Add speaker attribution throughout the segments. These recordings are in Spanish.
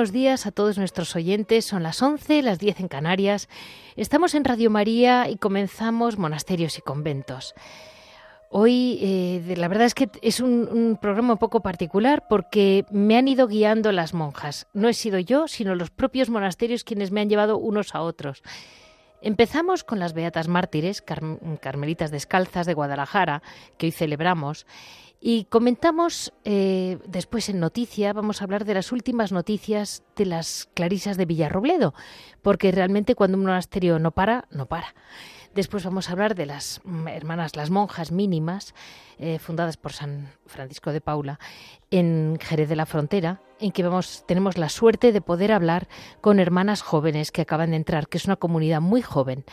Speaker 1: Buenos días a todos nuestros oyentes. Son las 11, las 10 en Canarias. Estamos en Radio María y comenzamos Monasterios y Conventos. Hoy, eh, la verdad es que es un, programa un poco particular porque me han ido guiando las monjas. No he sido yo, sino los propios monasterios quienes me han llevado unos a otros. Empezamos con las Beatas Mártires, Carmelitas Descalzas de Guadalajara, que hoy celebramos, y comentamos eh, después en noticia, vamos a hablar de las últimas noticias de las clarisas de Villarrobledo, porque realmente cuando un monasterio no para, no para. Después vamos a hablar de las hermanas, las monjas mínimas, eh, fundadas por San Francisco de Paula en Jerez de la Frontera, en que vamos, tenemos la suerte de poder hablar con hermanas jóvenes que acaban de entrar, que es una comunidad muy joven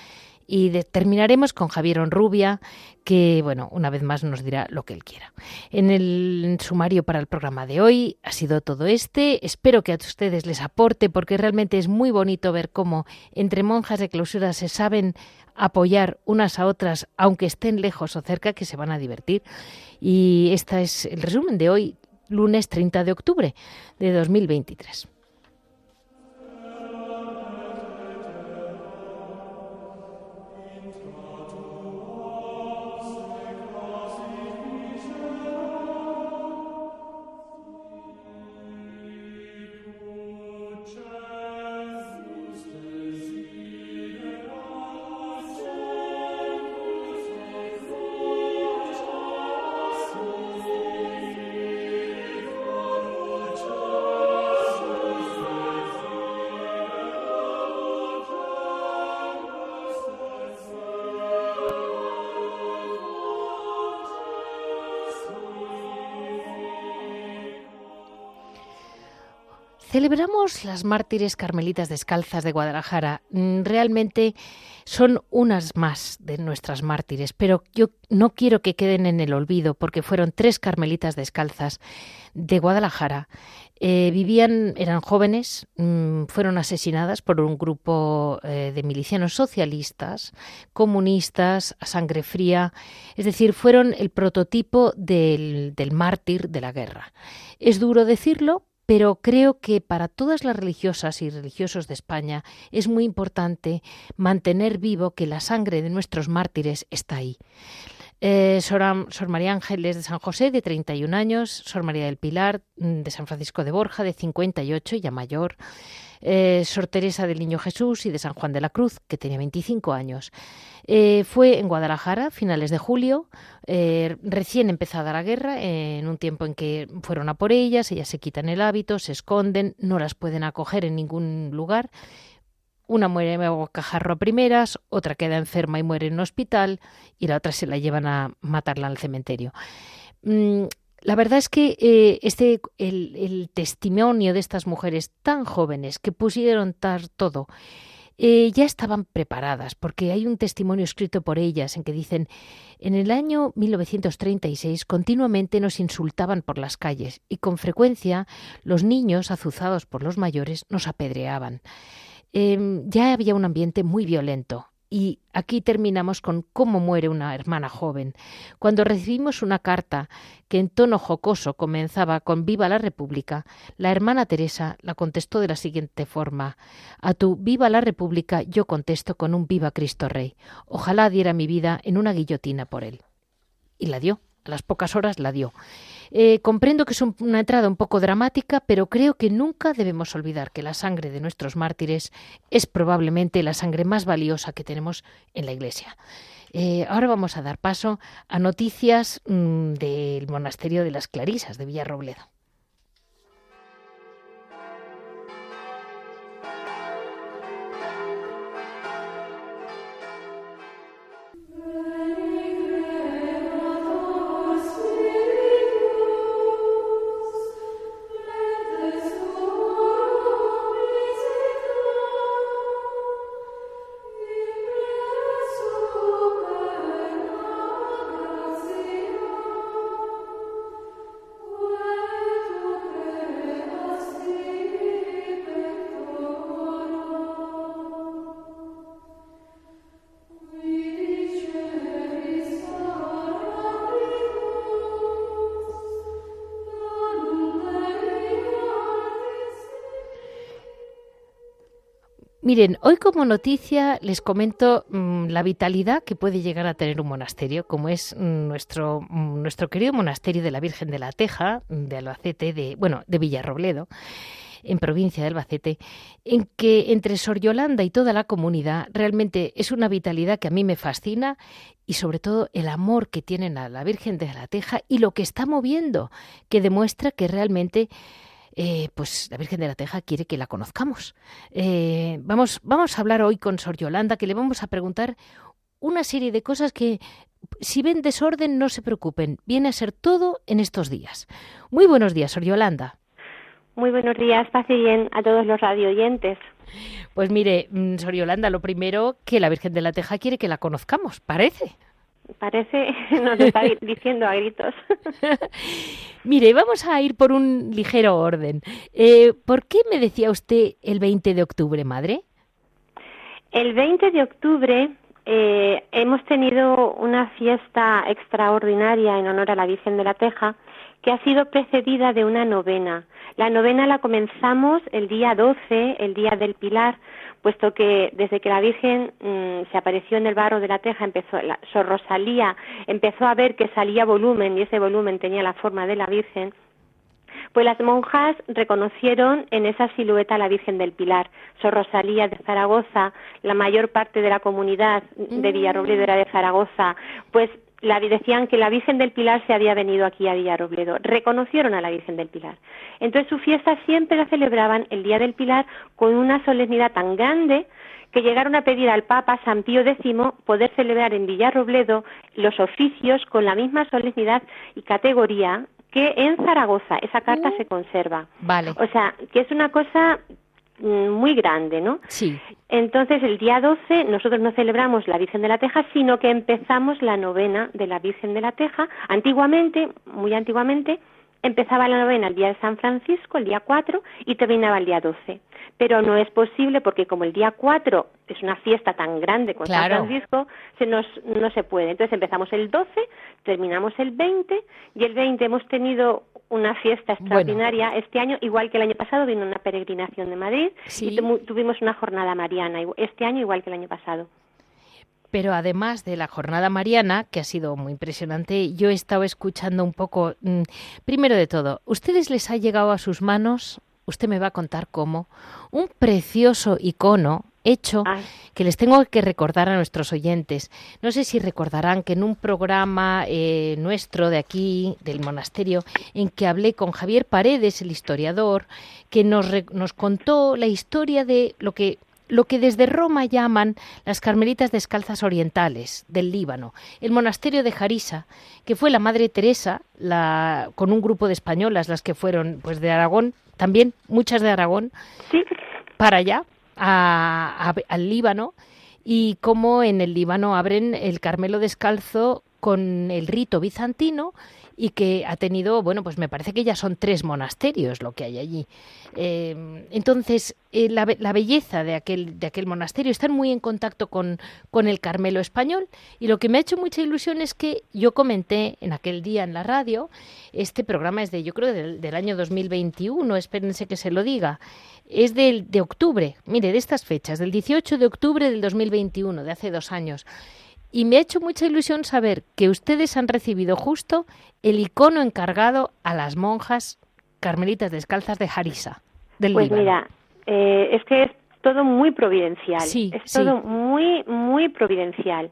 Speaker 1: y terminaremos con Javier Onrubia, que, bueno, una vez más nos dirá lo que él quiera. En el sumario para el programa de hoy ha sido todo este. Espero que a ustedes les aporte, porque realmente es muy bonito ver cómo entre monjas de clausura se saben apoyar unas a otras, aunque estén lejos o cerca, que se van a divertir. Y este es el resumen de hoy, lunes 30 de octubre de 2023. Celebramos las mártires carmelitas descalzas de Guadalajara. Mm, realmente son unas más de nuestras mártires, pero yo no quiero que queden en el olvido porque fueron tres carmelitas descalzas de Guadalajara. Eh, vivían, eran jóvenes, mm, fueron asesinadas por un grupo eh, de milicianos socialistas, comunistas, a sangre fría, es decir, fueron el prototipo del, del mártir de la guerra. Es duro decirlo, pero creo que para todas las religiosas y religiosos de España es muy importante mantener vivo que la sangre de nuestros mártires está ahí. Eh, Sor, Sor, María Ángeles de San José, de 31 años, Sor María del Pilar, mm, de San Francisco de Borja, de 58, ya mayor, eh, Sor Teresa del Niño Jesús y de San Juan de la Cruz, que tenía 25 años. Eh, fue en Guadalajara, finales de julio, eh, recién empezada la guerra, en un tiempo en que fueron a por ellas, ellas se quitan el hábito, se esconden, no las pueden acoger en ningún lugar. Una muere en cajarro a primeras, otra queda enferma y muere en un hospital y la otra se la llevan a matarla al cementerio. Mm, la verdad es que eh, este, el, testimonio de estas mujeres tan jóvenes que pusieron todo, eh, ya estaban preparadas, porque hay un testimonio escrito por ellas en que dicen, en el año 1936 continuamente nos insultaban por las calles y con frecuencia los niños, azuzados por los mayores, nos apedreaban. Em, ya había un ambiente muy violento. Y aquí terminamos con cómo muere una hermana joven. Cuando recibimos una carta que en tono jocoso comenzaba con Viva la República, la hermana Teresa la contestó de la siguiente forma A tu Viva la República yo contesto con un Viva Cristo Rey. Ojalá diera mi vida en una guillotina por él. Y la dio, a las pocas horas la dio. Eh, comprendo que es una entrada un poco dramática, pero creo que nunca debemos olvidar que la sangre de nuestros mártires es probablemente la sangre más valiosa que tenemos en la Iglesia. Eh, ahora vamos a dar paso a noticias mm, del monasterio de las Clarisas de Villarrobledo. Miren, hoy como noticia les comento mm, la vitalidad que puede llegar a tener un monasterio, como es mm, nuestro, mm, nuestro querido monasterio de la Virgen de la Teja, de Albacete, de, bueno, de Villarrobledo en provincia de Albacete, en que entre Sor Yolanda y toda la comunidad realmente es una vitalidad que a mí me fascina y sobre todo el amor que tienen a la Virgen de la Teja y lo que está moviendo, que demuestra que realmente eh, pues la Virgen de la Teja quiere que la conozcamos. Eh, vamos, vamos a hablar hoy con Sor Yolanda, que le vamos a preguntar una serie de cosas que si ven desorden no se preocupen, viene a ser todo en estos días. Muy buenos días, Sor Yolanda.
Speaker 2: Muy buenos días, paz y bien a todos los radioyentes.
Speaker 1: Pues mire, mm, Sor Yolanda, lo primero que la Virgen de la Teja quiere que la conozcamos, parece.
Speaker 2: Parece, nos está diciendo a gritos.
Speaker 1: mire, vamos a ir por un ligero orden. Eh, ¿Por qué me decía usted el 20 de octubre, madre?
Speaker 2: El 20 de octubre eh, hemos tenido una fiesta extraordinaria en honor a la Virgen de la Teja que ha sido precedida de una novena. La novena la comenzamos el día 12, el día del Pilar, puesto que desde que la Virgen mm, se apareció en el barro de la Teja, empezó, la, Sor Rosalía empezó a ver que salía volumen y ese volumen tenía la forma de la Virgen, pues las monjas reconocieron en esa silueta a la Virgen del Pilar. Sor Rosalía de Zaragoza, la mayor parte de la comunidad de Villarrobledo era de Zaragoza, pues la, decían que la Virgen del Pilar se había venido aquí a Villarrobledo. Reconocieron a la Virgen del Pilar. Entonces su fiesta siempre la celebraban el Día del Pilar con una solemnidad tan grande que llegaron a pedir al Papa San Pío X poder celebrar en Villarrobledo los oficios con la misma solemnidad y categoría que en Zaragoza. Esa carta mm. se conserva.
Speaker 1: Vale.
Speaker 2: O sea, que es una cosa muy grande, ¿no?
Speaker 1: Sí.
Speaker 2: Entonces, el día 12 nosotros no celebramos la Virgen de la Teja, sino que empezamos la novena de la Virgen de la Teja. Antiguamente, muy antiguamente, empezaba la novena el día de San Francisco, el día 4, y terminaba el día 12. Pero no es posible porque como el día 4 es una fiesta tan grande con San Francisco, se nos, no se puede. Entonces empezamos el 12, terminamos el 20, y el 20 hemos tenido una fiesta extraordinaria. Este año, igual que el año pasado, vino una peregrinación de Madrid y tuvimos una jornada mariana. Este año, igual que el año pasado.
Speaker 1: Pero además de la jornada mariana, que ha sido muy impresionante, yo he estado escuchando un poco. Mm, primero de todo, ¿ustedes les ha llegado a sus manos? Usted me va a contar cómo. Un precioso icono hecho que les tengo que recordar a nuestros oyentes. No sé si recordarán que en un programa eh, nuestro de aquí, del monasterio, en que hablé con Javier Paredes, el historiador, que nos, nos contó la historia de lo que lo que desde Roma llaman las Carmelitas Descalzas Orientales del Líbano, el monasterio de Jarisa, que fue la Madre Teresa, la, con un grupo de españolas, las que fueron pues de Aragón, también muchas de Aragón, para allá, al Líbano y cómo en el Líbano abren el Carmelo descalzo con el rito bizantino y que ha tenido, bueno, pues me parece que ya son tres monasterios lo que hay allí. Em, entonces, eh, la, belleza de aquel, de aquel monasterio está muy en contacto con, con el Carmelo español y lo que me ha hecho mucha ilusión es que yo comenté en aquel día en la radio, este programa es de, yo creo, del, del año 2021, espérense que se lo diga, es del, de octubre, mire, de estas fechas, del 18 de octubre del 2021, de hace dos años. Y me ha hecho mucha ilusión saber que ustedes han recibido justo el icono encargado a las monjas carmelitas descalzas de Harisa. Del
Speaker 2: pues mira, eh, es que es todo muy providencial. Sí, es todo muy, muy providencial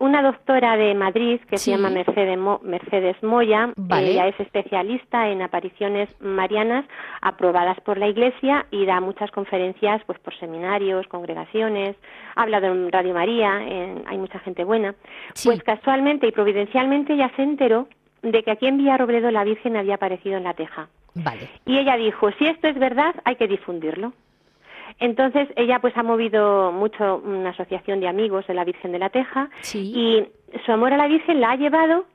Speaker 2: una doctora de Madrid que se llama Mercedes, Mercedes Moya. Ella es especialista en apariciones marianas aprobadas por la Iglesia y da muchas conferencias pues por seminarios, congregaciones. Ha hablado en Radio María, hay mucha gente buena. Pues casualmente y providencialmente ella se enteró de que aquí en Villarrobledo la Virgen había aparecido en la teja.
Speaker 1: Vale.
Speaker 2: Y ella dijo, si esto es verdad, hay que difundirlo. Entonces ella pues ha movido mucho una asociación de amigos de la Virgen de la Teja y su amor a la Virgen la ha llevado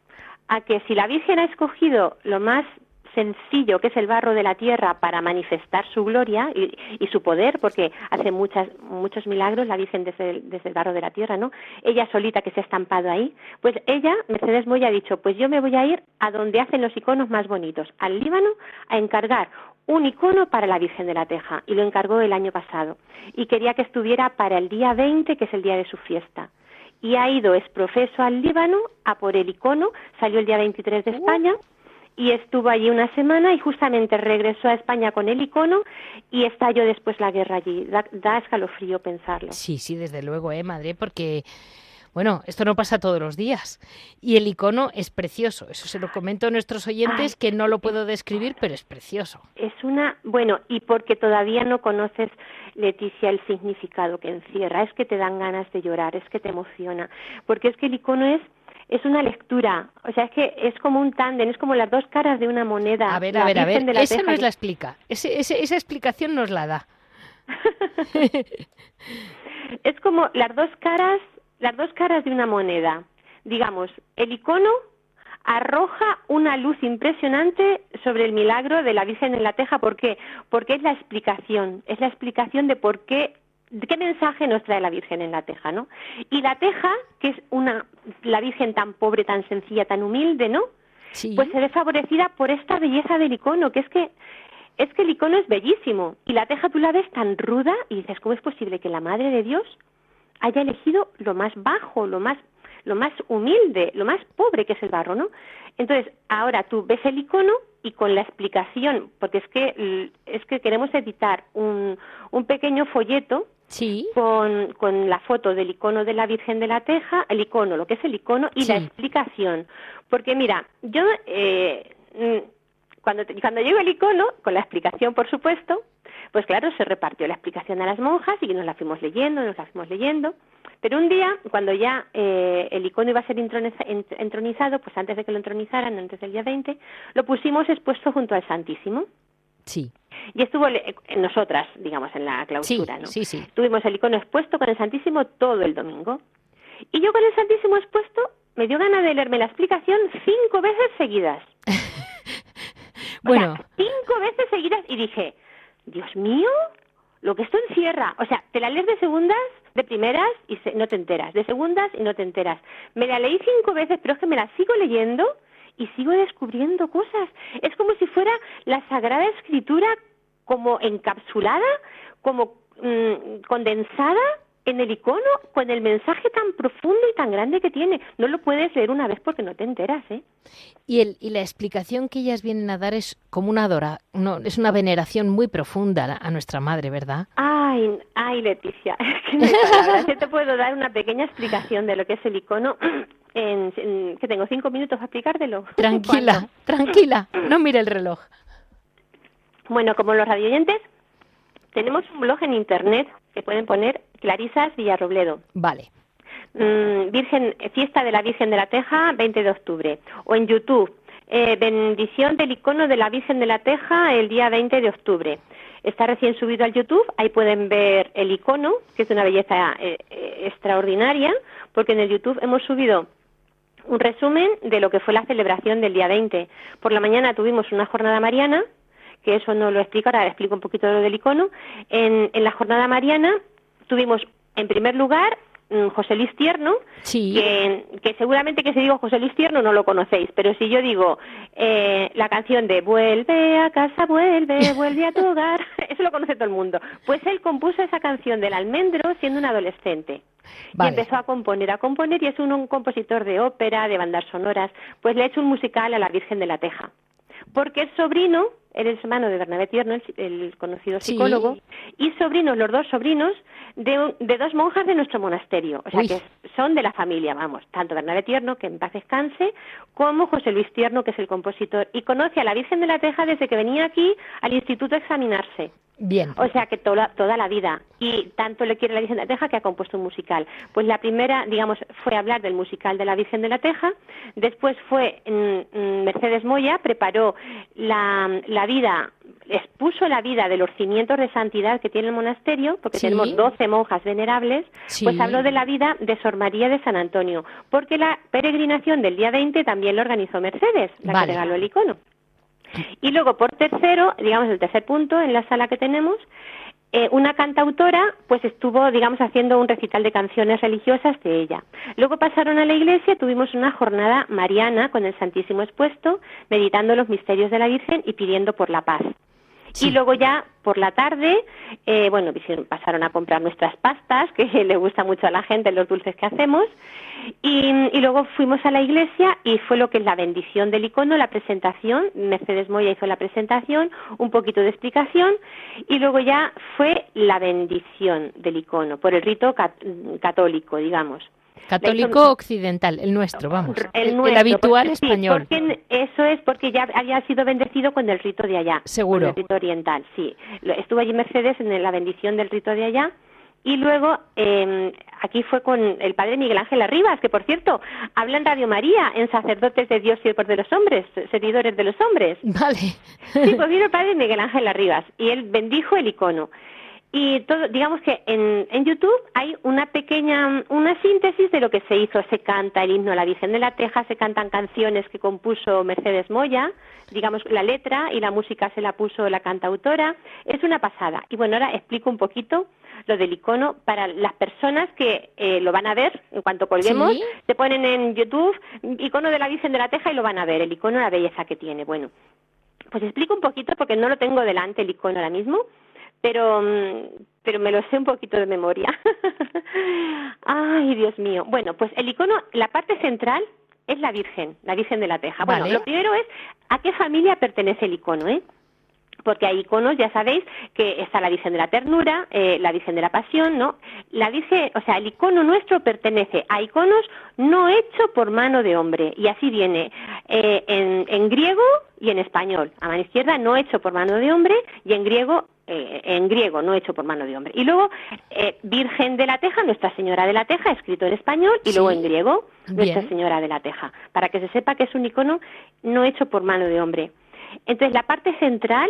Speaker 2: a que si la Virgen ha escogido lo más sencillo que es el barro de la tierra para manifestar su gloria y, su poder, porque hace muchas, muchos milagros la Virgen desde el, desde el barro de la tierra, ¿no? Ella solita que se ha estampado ahí, pues ella, Mercedes Moya, ha dicho, pues yo me voy a ir a donde hacen los iconos más bonitos, al Líbano, a encargar un icono para la Virgen de la Teja y lo encargó el año pasado y quería que estuviera para el día 20, que es el día de su fiesta. Y ha ido es profeso al Líbano a por el icono, salió el día 23 de España y estuvo allí una semana y justamente regresó a España con el icono y estalló después la guerra allí. Da, da escalofrío pensarlo.
Speaker 1: Sí, sí, desde luego, ¿eh, madre? Porque bueno, esto no pasa todos los días. Y el icono es precioso. Eso se lo comento a nuestros oyentes que no lo puedo describir, pero es precioso.
Speaker 2: Es una, bueno, y porque todavía no conoces, Leticia, el significado que encierra. Es que te dan ganas de llorar, es que te emociona. Porque es que el icono es es una lectura, o sea, es que es como un tándem, es como las dos caras de una moneda.
Speaker 1: A ver, a ver, a ver, esa nos la explica, esa explicación nos la da.
Speaker 2: es como las dos caras las dos caras de una moneda. Digamos, el icono arroja una luz impresionante sobre el milagro de la Virgen en la Teja. ¿Por qué? Porque es la explicación, es la explicación de por qué, de qué mensaje nos trae la Virgen en la Teja, ¿no? Y la Teja, que es una, la Virgen tan pobre, tan sencilla, tan humilde, ¿no? Pues se ve favorecida por esta belleza del icono, que es que es que el icono es bellísimo y la teja tú la ves tan ruda y dices, ¿cómo es posible que la Madre de Dios haya elegido lo más bajo, lo más lo más humilde, lo más pobre que es el barro, ¿no? Entonces, ahora tú ves el icono y con la explicación, porque es que es que queremos editar un, un pequeño folleto
Speaker 1: sí.
Speaker 2: con, con la foto del icono de la Virgen de la Teja, el icono, lo que es el icono y la explicación. Porque mira, yo eh, mm, cuando, cuando llego el icono, con la explicación por supuesto, pues claro, se repartió la explicación a las monjas y nos la fuimos leyendo, nos la fuimos leyendo. Pero un día, cuando ya eh, el icono iba a ser entronizado, pues antes de que lo entronizaran, antes del día 20, lo pusimos expuesto junto al Santísimo.
Speaker 1: Sí.
Speaker 2: Y estuvo en nosotras, digamos, en la clausura, ¿no?
Speaker 1: Sí, sí.
Speaker 2: Tuvimos el icono expuesto con el Santísimo todo el domingo. Y yo con el Santísimo expuesto me dio gana de leerme la explicación cinco veces seguidas.
Speaker 1: bueno.
Speaker 2: cinco veces seguidas y dije, Dios mío, lo que esto encierra. O sea, te la lees de segundas, de primeras y no te enteras, de segundas y no te enteras. Me la leí cinco veces, pero es que me la sigo leyendo y sigo descubriendo cosas. Es como si fuera la Sagrada Escritura como encapsulada, como mm, condensada en el icono con el mensaje tan profundo y tan grande que tiene. No lo puedes leer una vez porque no te enteras, ¿eh?
Speaker 1: Y, el, y la explicación que ellas vienen a dar es como una adora, no, es una veneración muy profunda a nuestra madre, ¿verdad?
Speaker 2: Ay, ay, Leticia, es que te puedo dar una pequeña explicación de lo que es el icono. En, que tengo cinco minutos para explicártelo.
Speaker 1: Tranquila, tranquila, no mire el reloj.
Speaker 2: Bueno, como los radioyentes, tenemos un blog en internet que pueden poner Clarisas Villarrobledo.
Speaker 1: Vale.
Speaker 2: Mm, Virgen, fiesta de la Virgen de la Teja, 20 de octubre. O en YouTube, eh, bendición del icono de la Virgen de la Teja el día 20 de octubre. Está recién subido al YouTube, ahí pueden ver el icono, que es de una belleza eh, eh, extraordinaria, porque en el YouTube hemos subido un resumen de lo que fue la celebración del día 20. Por la mañana tuvimos una jornada mariana que eso no lo explico, ahora explico un poquito lo del icono. En, en la jornada mariana tuvimos, en primer lugar, mm, José Luis Tierno, que, que, seguramente que si digo José Luis Tierno no lo conocéis, pero si yo digo eh, la canción de Vuelve a casa, vuelve, vuelve a tu hogar, eso lo conoce todo el mundo. Pues él compuso esa canción del almendro siendo un adolescente. Y empezó a componer, a componer, y es un, un compositor de ópera, de bandas sonoras. Pues le ha hecho un musical a la Virgen de la Teja porque es sobrino, eres hermano de Bernabé Tierno, el, conocido psicólogo, y sobrinos, los dos sobrinos, de, de, dos monjas de nuestro monasterio. O sea, que son de la familia, vamos. Tanto Bernabé Tierno, que en paz descanse, como José Luis Tierno, que es el compositor. Y conoce a la Virgen de la Teja desde que venía aquí al instituto a examinarse.
Speaker 1: Bien.
Speaker 2: O sea que toda, toda la vida. Y tanto le quiere la Virgen de la Teja que ha compuesto un musical. Pues la primera, digamos, fue hablar del musical de la Virgen de la Teja. Después fue Mercedes Moya, preparó la, la vida, expuso la vida de los cimientos de santidad que tiene el monasterio, porque tenemos 12 monjas venerables. Pues habló de la vida de Sor María de San Antonio. Porque la peregrinación del día 20 también lo organizó Mercedes, la que regaló el icono. Y luego, por tercero, digamos el tercer punto en la sala que tenemos, eh, una cantautora pues estuvo, digamos, haciendo un recital de canciones religiosas de ella. Luego pasaron a la iglesia, tuvimos una jornada mariana con el Santísimo expuesto, meditando los misterios de la Virgen y pidiendo por la paz. Y luego ya por la tarde, eh, bueno, pasaron a comprar nuestras pastas, que le gusta mucho a la gente los dulces que hacemos. Y, luego fuimos a la iglesia y fue lo que es la bendición del icono, la presentación. Mercedes Moya hizo la presentación, un poquito de explicación y luego ya fue la bendición del icono por el rito católico, digamos.
Speaker 1: Católico occidental, el nuestro, vamos. El, habitual español.
Speaker 2: eso es porque ya había sido bendecido con el rito de allá.
Speaker 1: Seguro.
Speaker 2: el rito oriental, sí. Estuvo allí Mercedes en la bendición del rito de allá. Y luego eh, aquí fue con el padre Miguel Ángel Arribas, que por cierto habla en Radio María, en Sacerdotes de Dios y de los Hombres, seguidores de los hombres.
Speaker 1: Vale.
Speaker 2: Sí, pues vino el padre Miguel Ángel Arribas y él bendijo el icono. Y todo, digamos que en, en YouTube hay una pequeña, una síntesis de lo que se hizo. Se canta el himno a la Virgen de la Teja, se cantan canciones que compuso Mercedes Moya, digamos la letra y la música se la puso la cantautora. Es una pasada. Y bueno, ahora explico un poquito lo del icono para las personas que eh, lo van a ver en cuanto colguemos. Se ponen en YouTube icono de la Virgen de la Teja y lo van a ver, el icono, la belleza que tiene. Bueno, pues explico un poquito porque no lo tengo delante el icono ahora mismo pero mm, pero me lo sé un poquito de memoria. Ay, Dios mío. Bueno, pues el icono, la parte central es la Virgen, la Virgen de la Teja. Bueno, lo primero es a qué familia pertenece el icono, ¿eh? Porque hay iconos, ya sabéis, que está la Virgen de la Ternura, eh, la Virgen de la Pasión, ¿no? La Virgen, o sea, el icono nuestro pertenece a iconos no hechos por mano de hombre, y así viene eh, en, en, griego y en español. A mano izquierda, no hecho por mano de hombre, y en griego, eh, en griego, no hecho por mano de hombre. Y luego, Virgen de la Teja, Nuestra Señora de la Teja, escrito en español, y luego en griego, Nuestra Señora de la Teja, para que se sepa que es un icono no hecho por mano de hombre. Entonces, la parte central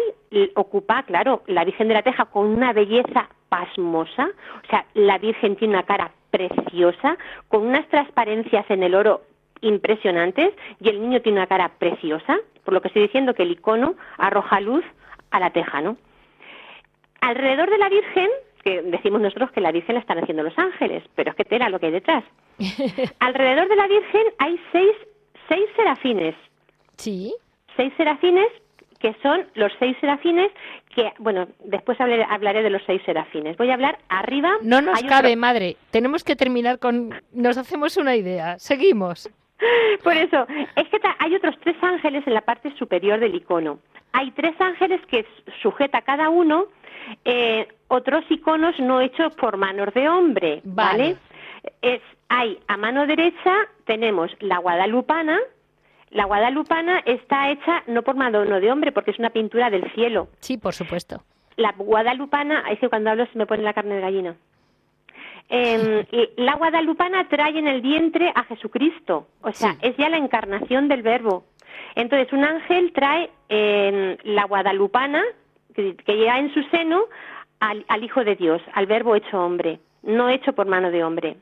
Speaker 2: ocupa, claro, la Virgen de la Teja con una belleza pasmosa, o sea, la Virgen tiene una cara preciosa, con unas transparencias en el oro impresionantes, y el niño tiene una cara preciosa, por lo que estoy diciendo que el icono arroja luz a la teja, ¿no? Alrededor de la Virgen, que decimos nosotros que la Virgen la están haciendo los ángeles, pero es que tela lo que hay detrás. Alrededor de la Virgen hay seis, seis serafines.
Speaker 1: Sí
Speaker 2: seis serafines que son los seis serafines que, bueno, después hablaré, de los seis serafines. Voy a hablar arriba.
Speaker 1: No nos cabe, madre. Tenemos que terminar con. Nos hacemos una idea. Seguimos.
Speaker 2: Por eso, es que hay otros tres ángeles en la parte superior del icono. Hay tres ángeles que sujeta cada uno eh, otros iconos no hechos por manos de hombre, ¿vale? Es, hay a mano derecha tenemos la guadalupana, la guadalupana está hecha no por mano de hombre, porque es una pintura del cielo.
Speaker 1: Sí, por supuesto.
Speaker 2: La guadalupana, es que cuando hablo se me pone la carne de gallina. Em, la guadalupana trae en el vientre a Jesucristo, o sea, es ya la encarnación del verbo. Entonces, un ángel trae em, la guadalupana, que, lleva en su seno, al Hijo de Dios, al verbo hecho hombre, no hecho por mano de hombre.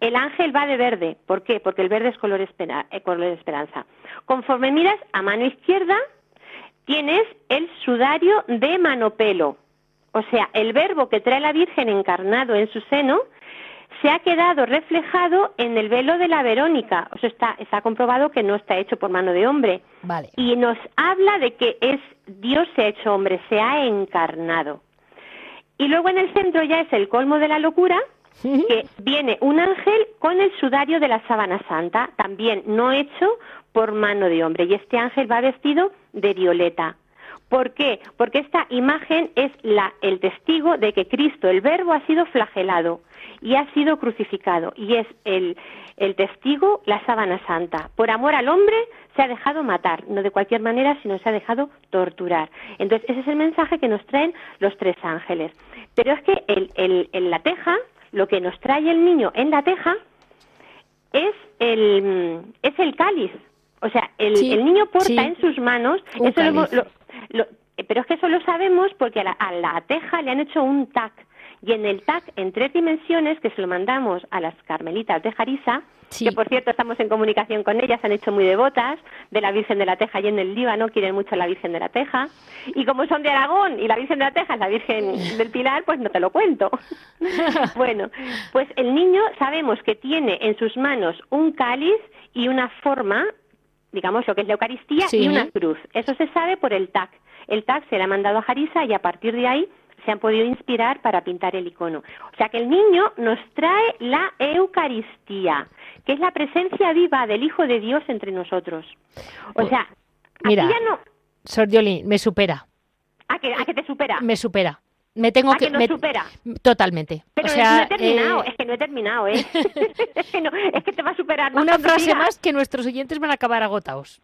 Speaker 2: El ángel va de verde. ¿Por qué? Porque el verde es color, eh, color de esperanza. Conforme miras a mano izquierda, tienes el sudario de manopelo. O sea, el verbo que trae la Virgen encarnado en su seno se ha quedado reflejado en el velo de la Verónica. O sea, está, está comprobado que no está hecho por mano de hombre.
Speaker 1: Vale.
Speaker 2: Y nos habla de que es Dios se ha hecho hombre, se ha encarnado. Y luego en el centro ya es el colmo de la locura, que viene un ángel con el sudario de la sábana santa, también no hecho por mano de hombre. Y este ángel va vestido de violeta. ¿Por qué? Porque esta imagen es la, el testigo de que Cristo, el Verbo, ha sido flagelado y ha sido crucificado. Y es el, el testigo, la sábana santa. Por amor al hombre se ha dejado matar, no de cualquier manera, sino se ha dejado torturar. Entonces, ese es el mensaje que nos traen los tres ángeles. Pero es que el, el, la teja, lo que nos trae el niño en la teja es el, es el cáliz. O sea, el, el niño porta en sus manos, eso pero es que eso lo sabemos porque a la, a la teja le han hecho un tac y en el TAC en tres dimensiones, que se lo mandamos a las carmelitas de Jarisa, que por cierto estamos en comunicación con ellas, han hecho muy devotas de la Virgen de la Teja y en el Líbano quieren mucho a la Virgen de la Teja. Y como son de Aragón y la Virgen de la Teja es la Virgen del Pilar, pues no te lo cuento. bueno, pues el niño sabemos que tiene en sus manos un cáliz y una forma digamos lo que es la Eucaristía y una cruz. Eso se sabe por el TAC. el tag se le ha mandado a Jarisa y a partir de ahí se han podido inspirar para pintar el icono. O sea que el niño nos trae la Eucaristía, que es la presencia viva del Hijo de Dios entre nosotros. O
Speaker 1: Pues,
Speaker 2: sea,
Speaker 1: Mira,
Speaker 2: aquí ya no...
Speaker 1: Me supera,
Speaker 2: ¿A que, a que te supera?
Speaker 1: me supera. Me tengo
Speaker 2: ¿A
Speaker 1: que...
Speaker 2: que
Speaker 1: me-
Speaker 2: supera?
Speaker 1: Totalmente.
Speaker 2: Pero
Speaker 1: o sea,
Speaker 2: no he terminado,
Speaker 1: eh,
Speaker 2: es que no he terminado, ¿eh? es, que no, es que te va a superar más
Speaker 1: una frase más que nuestros oyentes van a acabar agotados.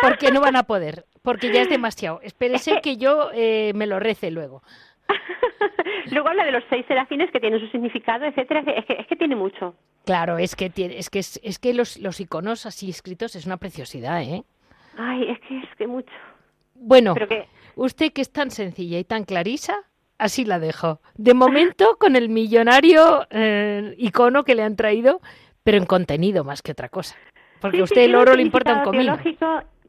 Speaker 1: Porque no van a poder, porque ya es demasiado. Espérese que yo eh, me lo rece luego.
Speaker 2: Luego habla de los seis serafines que tienen su significado, etcétera. Es que, es que tiene mucho.
Speaker 1: Claro, es que tiene, es que es, es que los, los iconos así escritos es una preciosidad, ¿eh?
Speaker 2: Ay, es que es que mucho.
Speaker 1: Bueno,
Speaker 2: Pero que
Speaker 1: usted que es tan sencilla y tan clarisa, así la dejo. De momento con el millonario eh, icono que le han traído, pero en contenido más que otra cosa. Porque
Speaker 2: Sí,
Speaker 1: a
Speaker 2: sí,
Speaker 1: usted el oro le importa un comino.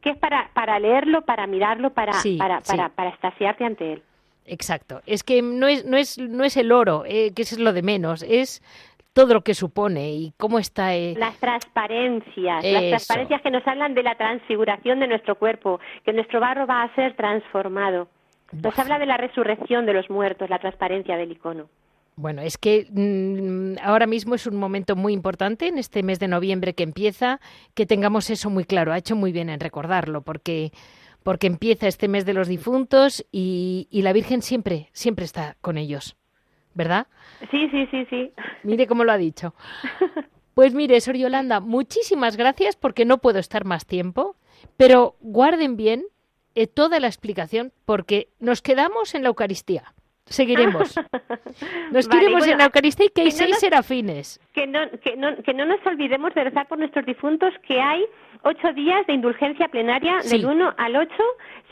Speaker 2: que es para, para leerlo, para mirarlo, para,
Speaker 1: Sí,
Speaker 2: para,
Speaker 1: sí.
Speaker 2: para, para extasiarte ante él.
Speaker 1: Exacto. Es que no es, no es, no es el oro, eh, que eso es lo de menos, es todo lo que supone y cómo está. eh,
Speaker 2: Las transparencias,
Speaker 1: Eso.
Speaker 2: las transparencias que nos hablan de la transfiguración de nuestro cuerpo, que nuestro barro va a ser transformado. Nos habla de la resurrección de los muertos, la transparencia del icono.
Speaker 1: Bueno, es que mm, ahora mismo es un momento muy importante en este mes de noviembre que empieza, que tengamos eso muy claro. Ha hecho muy bien en recordarlo, porque, porque empieza este mes de los difuntos y, y la Virgen siempre, siempre está con ellos, ¿verdad?
Speaker 2: Sí, sí, sí, sí.
Speaker 1: Mire cómo lo ha dicho. Pues mire, Sor Yolanda, muchísimas gracias porque no puedo estar más tiempo, pero guarden bien eh, toda la explicación porque nos quedamos en la Eucaristía. Seguiremos. Nos
Speaker 2: Vale,
Speaker 1: queremos
Speaker 2: bueno,
Speaker 1: en la Eucaristía y que hay
Speaker 2: que no
Speaker 1: seis
Speaker 2: nos-
Speaker 1: serafines.
Speaker 2: que no, que, no, que no nos olvidemos de rezar por nuestros difuntos, que hay ocho días de indulgencia plenaria
Speaker 1: Sí.
Speaker 2: del 1 al 8.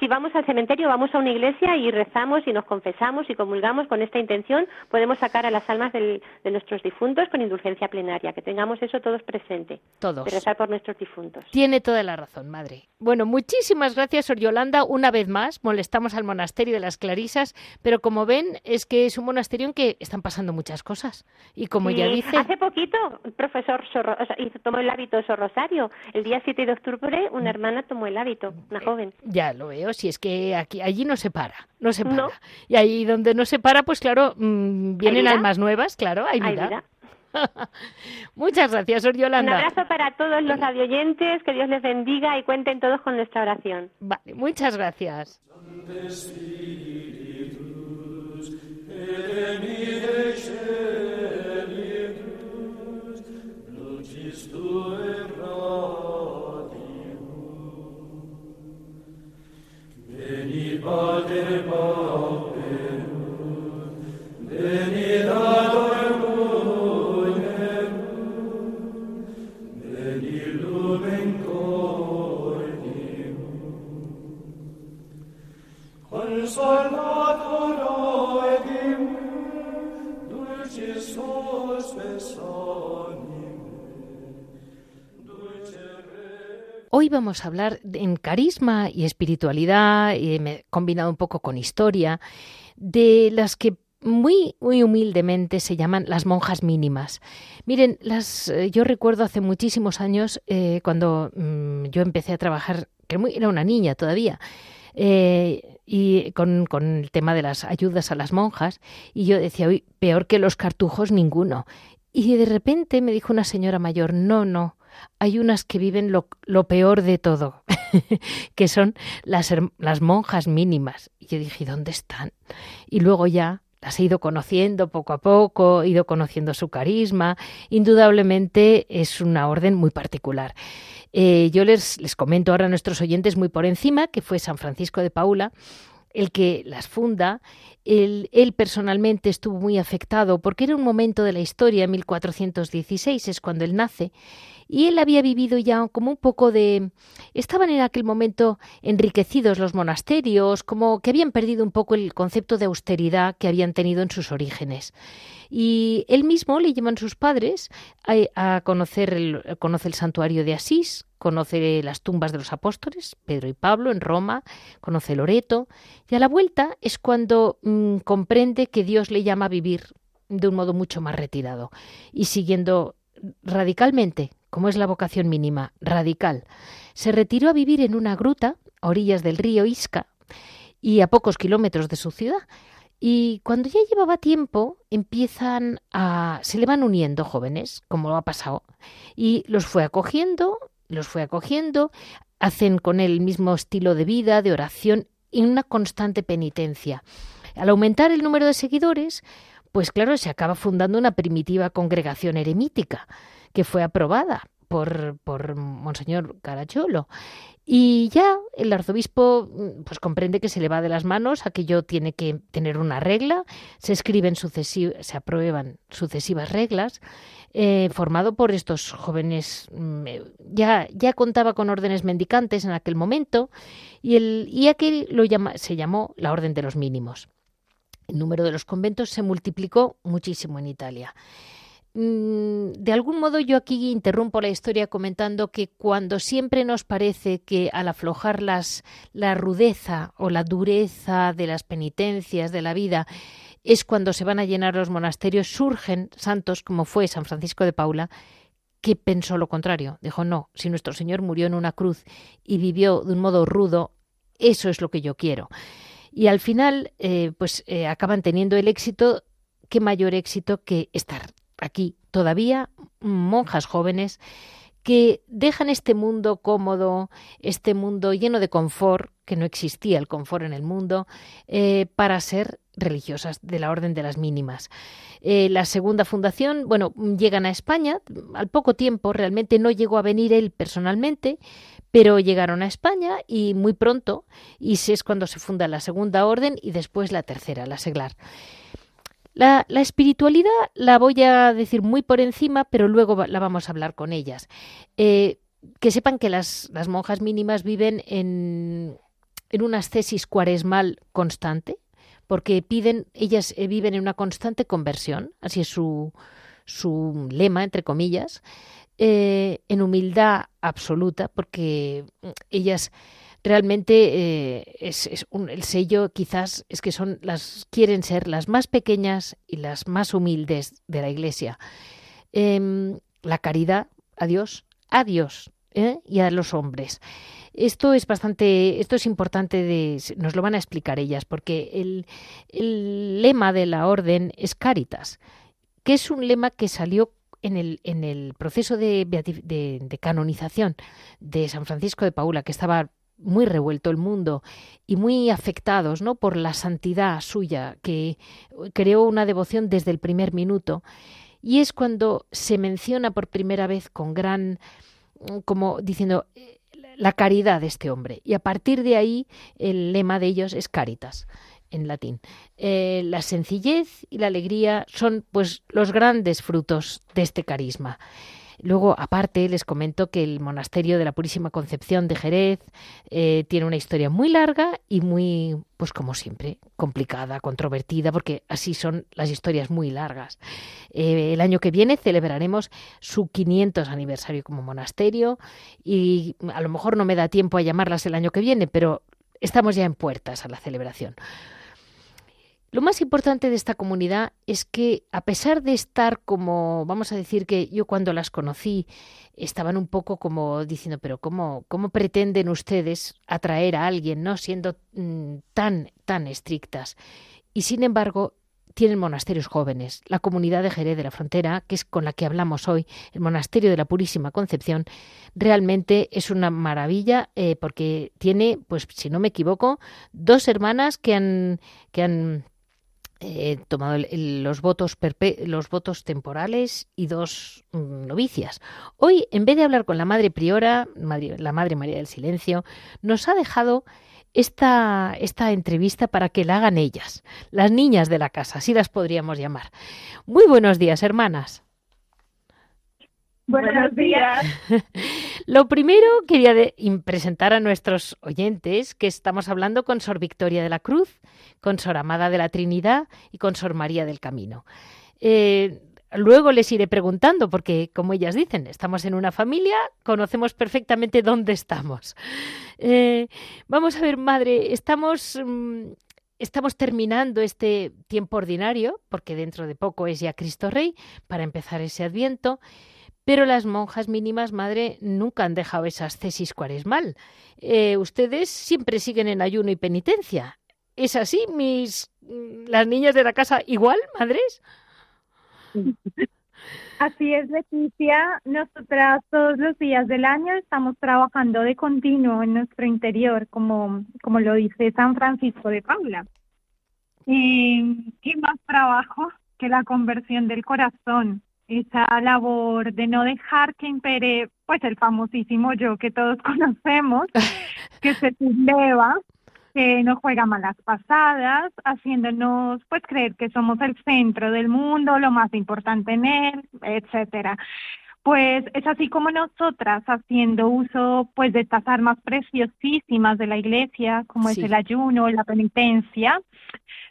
Speaker 2: Si vamos al cementerio, vamos a una iglesia y rezamos y nos confesamos y comulgamos con esta intención, podemos sacar a las almas del- de nuestros difuntos con indulgencia plenaria. Que tengamos eso todos presente,
Speaker 1: Todos.
Speaker 2: de rezar por nuestros difuntos.
Speaker 1: Tiene toda la razón, madre. Bueno, muchísimas gracias, Sor Yolanda. Una vez más, molestamos al monasterio de las Clarisas, pero como ven, es que es un monasterio en que están pasando muchas cosas. Y como ya
Speaker 2: Sí,
Speaker 1: dice,
Speaker 2: Hace poquito, el profesor Sorro- o sea, hizo- tomó el hábito Sor Rosario. El día 7 de octubre,
Speaker 1: Mm.
Speaker 2: una hermana tomó el hábito, una joven.
Speaker 1: ya lo veo, si es que aquí, allí no se para, no se para.
Speaker 2: No.
Speaker 1: Y ahí donde no se para, pues claro, mm, vienen
Speaker 2: vida?
Speaker 1: almas nuevas, claro, hay
Speaker 2: Ay,
Speaker 1: vida.
Speaker 2: mira.
Speaker 1: Muchas gracias, Sor
Speaker 2: Un abrazo para todos los radioyentes, que Dios les bendiga y cuenten todos con nuestra oración.
Speaker 1: Vale, muchas gracias.
Speaker 3: Veni Pater Pauperum, veni Dator Munerum, veni Lumen Cordium.
Speaker 1: Consolator Oedium, dulcis hospes omnium, Hoy vamos a hablar en carisma y espiritualidad, y me combinado un poco con historia, de las que muy, muy humildemente se llaman las monjas mínimas. Miren, las, eh, yo recuerdo hace muchísimos años, eh, cuando mm, yo empecé a trabajar, que muy- era una niña todavía, eh, y con, con el tema de las ayudas a las monjas, y yo decía, uy, peor que los cartujos ninguno. Y de repente me dijo una señora mayor, no, no, hay unas que viven lo, peor de todo, que son las, las monjas mínimas. Y yo dije, ¿dónde están? Y luego ya las he ido conociendo poco a poco, he ido conociendo su carisma. Indudablemente es una orden muy particular. Eh, yo les, les comento ahora a nuestros oyentes muy por encima que fue San Francisco de Paula el que las funda, él, él, personalmente estuvo muy afectado porque era un momento de la historia, 1416 es cuando él nace, y él había vivido ya como un poco de... Estaban en aquel momento enriquecidos los monasterios, como que habían perdido un poco el concepto de austeridad que habían tenido en sus orígenes. Y él mismo le llevan sus padres a, conocer el, conoce el santuario de Asís, conoce las tumbas de los apóstoles, Pedro y Pablo en Roma, conoce Loreto, y a la vuelta es cuando mmm, comprende que Dios le llama a vivir de un modo mucho más retirado y siguiendo radicalmente, como es la vocación mínima, radical. Se retiró a vivir en una gruta a orillas del río Isca y a pocos kilómetros de su ciudad. Y cuando ya llevaba tiempo, empiezan a. se le van uniendo jóvenes, como lo ha pasado. Y los fue acogiendo, los fue acogiendo, hacen con él el mismo estilo de vida, de oración y una constante penitencia. Al aumentar el número de seguidores, pues claro, se acaba fundando una primitiva congregación eremítica que fue aprobada por, por Monseñor Caracholo. Y ya el arzobispo pues comprende que se le va de las manos, aquello tiene que tener una regla, se escriben se aprueban sucesivas reglas, eh, formado por estos jóvenes, mm, ya, ya contaba con órdenes mendicantes en aquel momento, y, el, y aquel lo llama, se llamó la Orden de los Mínimos. El número de los conventos se multiplicó muchísimo en Italia. Mm, de algún modo yo aquí interrumpo la historia comentando que cuando siempre nos parece que al aflojar las, la rudeza o la dureza de las penitencias de la vida es cuando se van a llenar los monasterios, surgen santos como fue San Francisco de Paula, que pensó lo contrario. Dijo, no, si nuestro Señor murió en una cruz y vivió de un modo rudo, eso es lo que yo quiero. Y al final, eh, pues eh, acaban teniendo el éxito, qué mayor éxito que estar aquí todavía monjas jóvenes que dejan este mundo cómodo, este mundo lleno de confort, que no existía el confort en el mundo, eh, para ser religiosas de la Orden de las Mínimas. Eh, la segunda fundación, bueno, llegan a España, al poco tiempo realmente no llegó a venir él personalmente, pero llegaron a España y muy pronto, y es cuando se funda la segunda orden y después la tercera, la seglar. La, espiritualidad la voy a decir muy por encima, pero luego la vamos a hablar con ellas. Eh, que sepan que las, monjas mínimas viven en, en una ascesis cuaresmal constante, porque piden, ellas eh, viven en una constante conversión, así es su, su lema, entre comillas, eh, en humildad absoluta, porque ellas realmente eh, es, el sello quizás es que son las quieren ser las más pequeñas y las más humildes de la Iglesia. Em, la caridad a Dios, a Dios ¿eh? y a los hombres. Esto es bastante, esto es importante de, nos lo van a explicar ellas, porque el, el lema de la orden es Caritas, que es un lema que salió en el, en el proceso de, de, canonización de San Francisco de Paula, que estaba muy revuelto el mundo y muy afectados ¿no? por la santidad suya, que creó una devoción desde el primer minuto. Y es cuando se menciona por primera vez con gran, como diciendo, la caridad de este hombre. Y a partir de ahí el lema de ellos es caritas en latín. Eh, la sencillez y la alegría son pues los grandes frutos de este carisma. Luego, aparte, les comento que el monasterio de la Purísima Concepción de Jerez eh, tiene una historia muy larga y muy, pues como siempre, complicada, controvertida, porque así son las historias muy largas. Eh, el año que viene celebraremos su 500 aniversario como monasterio y a lo mejor no me da tiempo a llamarlas el año que viene, pero estamos ya en puertas a la celebración. Lo más importante de esta comunidad es que a pesar de estar como, vamos a decir que yo cuando las conocí estaban un poco como diciendo, pero ¿cómo, cómo pretenden ustedes atraer a alguien, no siendo mm, tan, tan estrictas? Y sin embargo, tienen monasterios jóvenes. La comunidad de Jerez de la Frontera, que es con la que hablamos hoy, el monasterio de la Purísima Concepción, realmente es una maravilla eh, porque tiene, pues si no me equivoco, dos hermanas que han, que han eh, tomado los, votos los votos temporales y dos mm, novicias. Hoy, en vez de hablar con la Madre Priora, la Madre María del Silencio, nos ha dejado esta, esta entrevista para que la hagan ellas, las niñas de la casa, así las podríamos llamar. Muy buenos días, hermanas.
Speaker 4: Buenos días.
Speaker 1: Lo primero quería presentar a nuestros oyentes que estamos hablando con Sor Victoria de la Cruz, con Sor Amada de la Trinidad y con Sor María del Camino. Eh, luego les iré preguntando, porque como ellas dicen, estamos en una familia, conocemos perfectamente dónde estamos. Eh, vamos a ver, madre, estamos, mm, estamos terminando este tiempo ordinario, porque dentro de poco es ya Cristo Rey, para empezar ese adviento. Pero las monjas mínimas, madre, nunca han dejado esas tesis cuaresmal. Eh, ustedes siempre siguen en ayuno y penitencia. ¿Es así, mis las niñas de la casa igual, madres?
Speaker 4: Así es, Leticia. Nosotras todos los días del año estamos trabajando de continuo en nuestro interior, como, como lo dice San Francisco de Paula. ¿Y qué más trabajo que la conversión del corazón? Esa labor de no dejar que impere, pues, el famosísimo yo que todos conocemos, que se subleva que nos juega malas pasadas, haciéndonos pues creer que somos el centro del mundo, lo más importante en él, etcétera. Pues es así como nosotras haciendo uso pues de estas armas preciosísimas de la iglesia, como es el ayuno, la penitencia,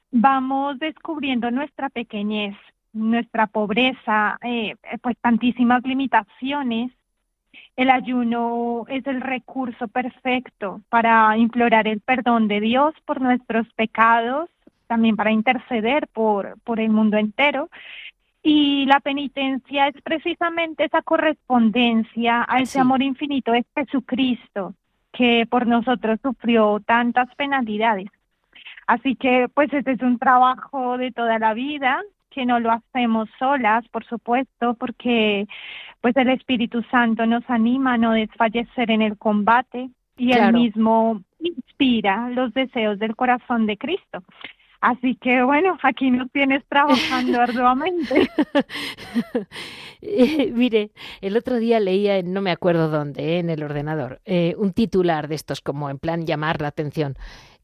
Speaker 4: vamos descubriendo nuestra pequeñez, nuestra pobreza, eh, pues tantísimas limitaciones el ayuno es el recurso perfecto para implorar el perdón de Dios por nuestros pecados, también para interceder por, por el mundo entero. Y la penitencia es precisamente esa correspondencia a ese amor infinito de Jesucristo, que por nosotros sufrió tantas penalidades. Así que pues este es un trabajo de toda la vida, que no lo hacemos solas, por supuesto, porque pues el Espíritu Santo nos anima a no desfallecer en el combate y él mismo inspira los deseos del corazón de Cristo. Así que bueno, aquí nos tienes trabajando arduamente.
Speaker 1: Eh, mire, el otro día leía, en, no me acuerdo dónde, eh, en el ordenador, eh, un titular de estos como en plan llamar la atención,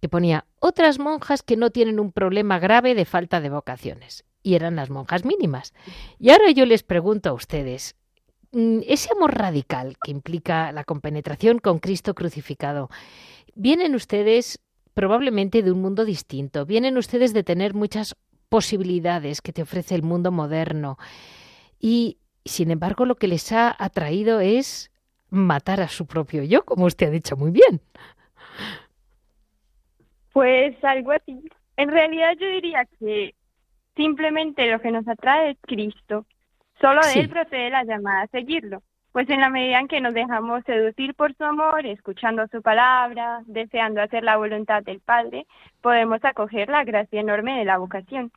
Speaker 1: que ponía otras monjas que no tienen un problema grave de falta de vocaciones. Y eran las monjas mínimas. Y ahora yo les pregunto a ustedes, Mm, ese amor radical que implica la compenetración con Cristo crucificado, vienen ustedes probablemente de un mundo distinto, vienen ustedes de tener muchas posibilidades que te ofrece el mundo moderno y, sin embargo, lo que les ha atraído es matar a su propio yo, como usted ha dicho muy bien.
Speaker 5: Pues algo así. En realidad yo diría que simplemente lo que nos atrae es Cristo. Solo de él procede la llamada a seguirlo, pues en la medida en que nos dejamos seducir por su amor, escuchando su palabra, deseando hacer la voluntad del Padre, podemos acoger la gracia enorme de la vocación.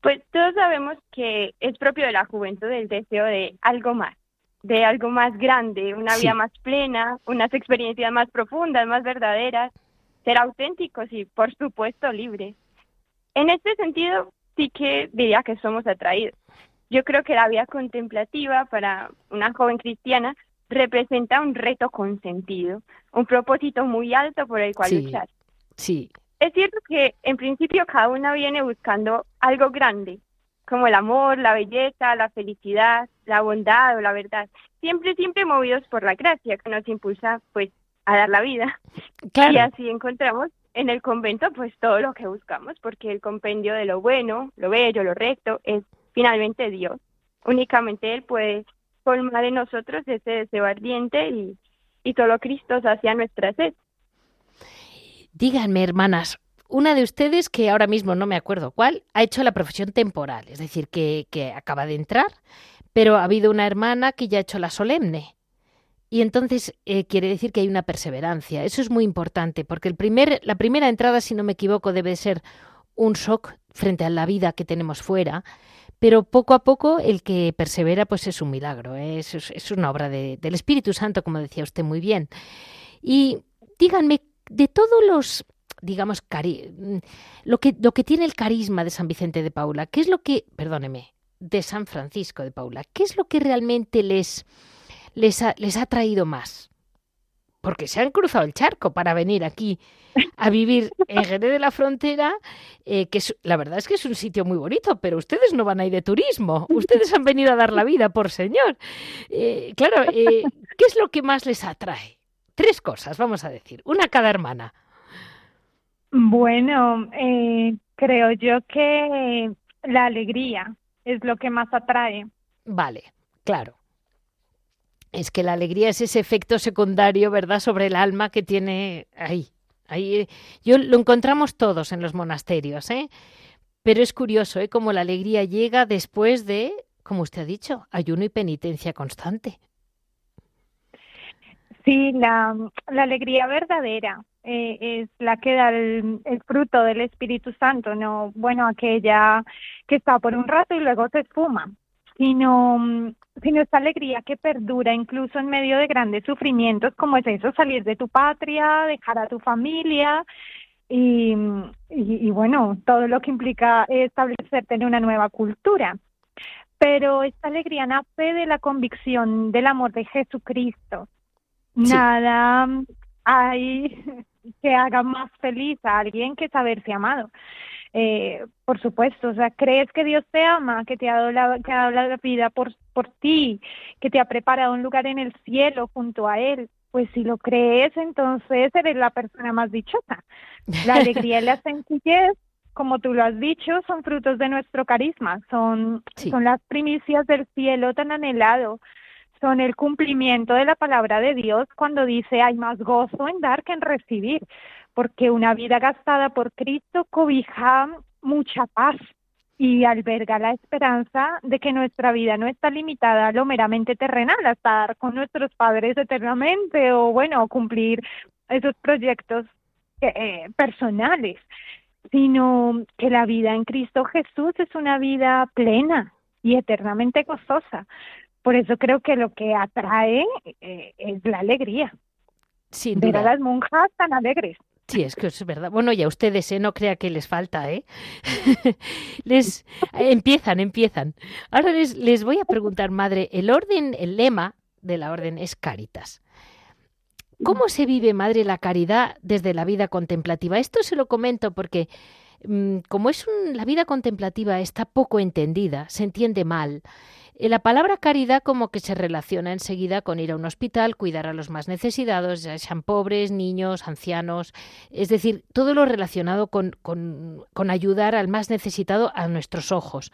Speaker 5: Pues todos sabemos que es propio de la juventud el deseo de algo más, de algo más grande, una vida más plena, unas experiencias más profundas, más verdaderas, ser auténticos y, por supuesto, libres. En este sentido, sí que diría que somos atraídos. Yo creo que la vida contemplativa para una joven cristiana representa un reto con sentido, un propósito muy alto por el cual luchar.
Speaker 1: Sí.
Speaker 5: Es cierto que en principio cada una viene buscando algo grande, como el amor, la belleza, la felicidad, la bondad o la verdad, siempre, siempre movidos por la gracia que nos impulsa pues a dar la vida. Y así encontramos en el convento pues todo lo que buscamos, porque el compendio de lo bueno, lo bello, lo recto es finalmente Dios. Únicamente Él puede colmar en nosotros ese deseo ardiente y, y solo Cristo hacia nuestra sed.
Speaker 1: Díganme, hermanas, una de ustedes, que ahora mismo no me acuerdo cuál, ha hecho la profesión temporal, es decir, que, que acaba de entrar, pero ha habido una hermana que ya ha hecho la solemne. Y entonces eh, quiere decir que hay una perseverancia. Eso es muy importante, porque el primer, la primera entrada, si no me equivoco, debe ser un shock frente a la vida que tenemos fuera, pero poco a poco el que persevera pues es un milagro, ¿eh? es, es, una obra de, del Espíritu Santo, como decía usted muy bien. Y díganme, de todos los, digamos, lo, que, lo que tiene el carisma de San Vicente de Paula, ¿qué es lo que, perdóneme, de San Francisco de Paula, qué es lo que realmente les, les, les ha traído más? porque se han cruzado el charco para venir aquí a vivir en Jerez de la Frontera, eh, que la verdad es que es un sitio muy bonito, pero ustedes no van a ir de turismo, ustedes han venido a dar la vida, por señor. Eh, claro, eh, ¿qué es lo que más les atrae? Tres cosas, vamos a decir, una cada hermana.
Speaker 4: Bueno, creo yo que la alegría es lo que más atrae.
Speaker 1: Vale, claro es que la alegría es ese efecto secundario, ¿verdad?, sobre el alma que tiene ahí. Ahí yo lo encontramos todos en los monasterios, ¿eh? Pero es curioso, ¿eh? Cómo la alegría llega después de, como usted ha dicho, ayuno y penitencia constante.
Speaker 4: Sí, la, alegría verdadera eh, es la que da el, el, fruto del Espíritu Santo, no, bueno, aquella que está por un rato y luego se esfuma, sino, sino esta alegría que perdura incluso en medio de grandes sufrimientos, como es eso, salir de tu patria, dejar a tu familia, y, y, y, bueno, todo lo que implica establecerte en una nueva cultura. Pero esta alegría nace de la convicción del amor de Jesucristo. Sí. Nada hay que haga más feliz a alguien que saberse amado. Eh, por supuesto, o sea, crees que Dios te ama, que te ha dado la, que ha dado la vida por, por ti, que te ha preparado un lugar en el cielo junto a Él, pues si lo crees, entonces eres la persona más dichosa. La alegría y la sencillez, como tú lo has dicho, son frutos de nuestro carisma, son, sí. son las primicias del cielo tan anhelado, son el cumplimiento de la palabra de Dios cuando dice hay más gozo en dar que en recibir, porque una vida gastada por Cristo cobija mucha paz y alberga la esperanza de que nuestra vida no está limitada a lo meramente terrenal, a estar con nuestros padres eternamente o bueno, cumplir esos proyectos eh, personales, sino que la vida en Cristo Jesús es una vida plena y eternamente gozosa. Por eso creo que lo que atrae eh, es la alegría.
Speaker 1: Sin
Speaker 4: Ver
Speaker 1: duda.
Speaker 4: a las monjas tan alegres.
Speaker 1: Sí, es que es verdad. Bueno, y a ustedes, ¿eh? No crea que les falta, ¿eh? les empiezan, empiezan. Ahora les, les voy a preguntar, madre, el orden, el lema de la orden es Caritas. ¿Cómo se vive, madre, la caridad desde la vida contemplativa? Esto se lo comento porque mmm, como es un, la vida contemplativa está poco entendida, se entiende mal. La palabra caridad como que se relaciona enseguida con ir a un hospital, cuidar a los más necesitados, ya sean pobres, niños, ancianos, es decir, todo lo relacionado con, con, con ayudar al más necesitado a nuestros ojos.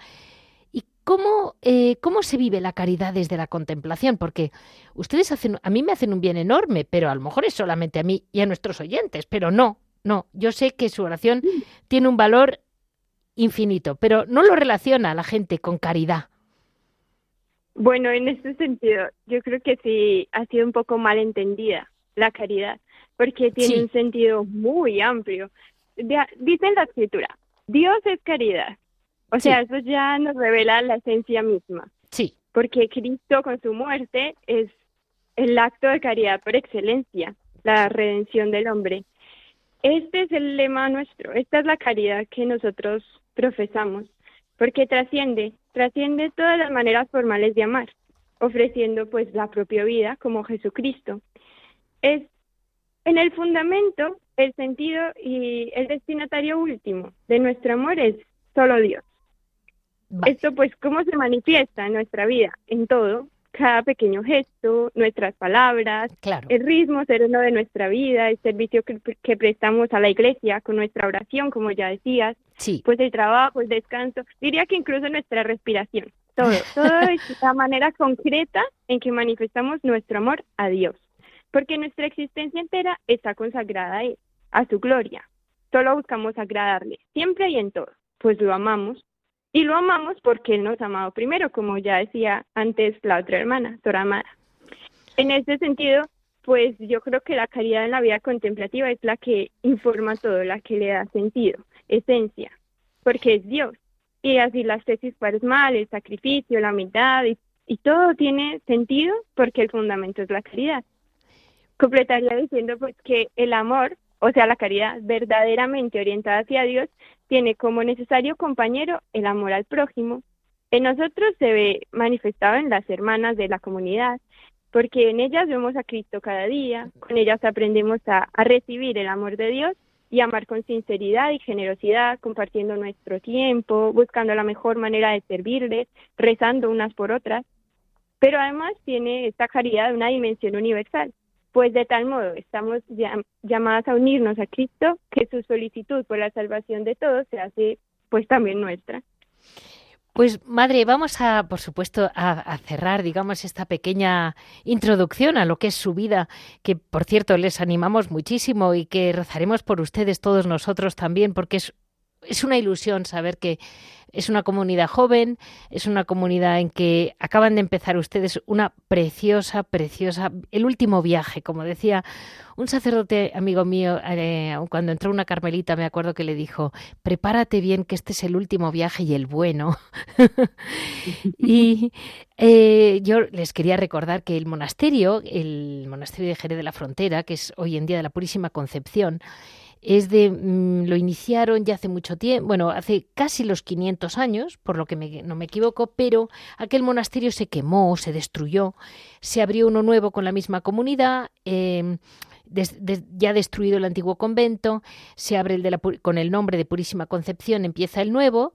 Speaker 1: ¿Y cómo, eh, cómo se vive la caridad desde la contemplación? Porque ustedes hacen, a mí me hacen un bien enorme, pero a lo mejor es solamente a mí y a nuestros oyentes, pero no, no, yo sé que su oración tiene un valor infinito, pero no lo relaciona a la gente con caridad.
Speaker 5: Bueno, en este sentido, yo creo que sí ha sido un poco mal entendida la caridad, porque tiene
Speaker 1: Sí.
Speaker 5: un sentido muy amplio. Dice en la escritura, Dios es caridad. O
Speaker 1: Sí.
Speaker 5: sea, eso ya nos revela la esencia misma,
Speaker 1: Sí,
Speaker 5: porque Cristo con su muerte es el acto de caridad por excelencia, la redención del hombre. Este es el lema nuestro, esta es la caridad que nosotros profesamos, porque trasciende, trasciende todas las maneras formales de amar, ofreciendo pues la propia vida como Jesucristo. Es en el fundamento, el sentido y el destinatario último de nuestro amor es solo Dios.
Speaker 1: vale.
Speaker 5: Esto pues cómo se manifiesta en nuestra vida, en todo, cada pequeño gesto, nuestras palabras,
Speaker 1: claro.
Speaker 5: el ritmo sereno de nuestra vida, el servicio que, que prestamos a la iglesia con nuestra oración, como ya decías,
Speaker 1: Sí,
Speaker 5: pues el trabajo, el descanso, diría que incluso nuestra respiración, todo, todo es la manera concreta en que manifestamos nuestro amor a Dios, porque nuestra existencia entera está consagrada a Él, a su gloria. Solo buscamos agradarle, siempre y en todo, pues lo amamos, y lo amamos porque Él nos ha amado primero, como ya decía antes la otra hermana, Sora Amara. En este sentido, pues yo creo que la caridad en la vida contemplativa es la que informa todo, la que le da sentido, esencia, porque es Dios. Y así las tesis mal, el sacrificio, la humildad, y, y todo tiene sentido porque el fundamento es la caridad. Completaría diciendo pues que el amor, o sea, la caridad verdaderamente orientada hacia Dios, tiene como necesario compañero el amor al prójimo. En nosotros se ve manifestado en las hermanas de la comunidad, porque en ellas vemos a Cristo cada día, con ellas aprendemos a, recibir el amor de Dios y amar con sinceridad y generosidad, compartiendo nuestro tiempo, buscando la mejor manera de servirles, rezando unas por otras. Pero además tiene esta caridad una dimensión universal, pues de tal modo estamos llam- llamadas a unirnos a Cristo que su solicitud por la salvación de todos se hace pues también nuestra.
Speaker 1: Pues madre, vamos a, por supuesto, a, a, cerrar, digamos, esta pequeña introducción a lo que es su vida, que por cierto les animamos muchísimo y que rezaremos por ustedes todos nosotros también, porque es es una ilusión saber que es una comunidad joven, es una comunidad en que acaban de empezar ustedes una preciosa, preciosa, el último viaje, como decía un sacerdote amigo mío, eh, cuando entró una carmelita, me acuerdo que le dijo, prepárate bien que este es el último viaje y el bueno. y eh, yo les quería recordar que el monasterio, el monasterio de Jerez de la Frontera, que es hoy en día de la Purísima Concepción, es de mm, lo iniciaron ya hace mucho tiempo, bueno, hace casi los 500 años, por lo que no me equivoco, pero aquel monasterio se quemó, se destruyó, se abrió uno nuevo con la misma comunidad, em, ya destruido el antiguo convento, se abre el de la, con el nombre de Purísima Concepción, empieza el nuevo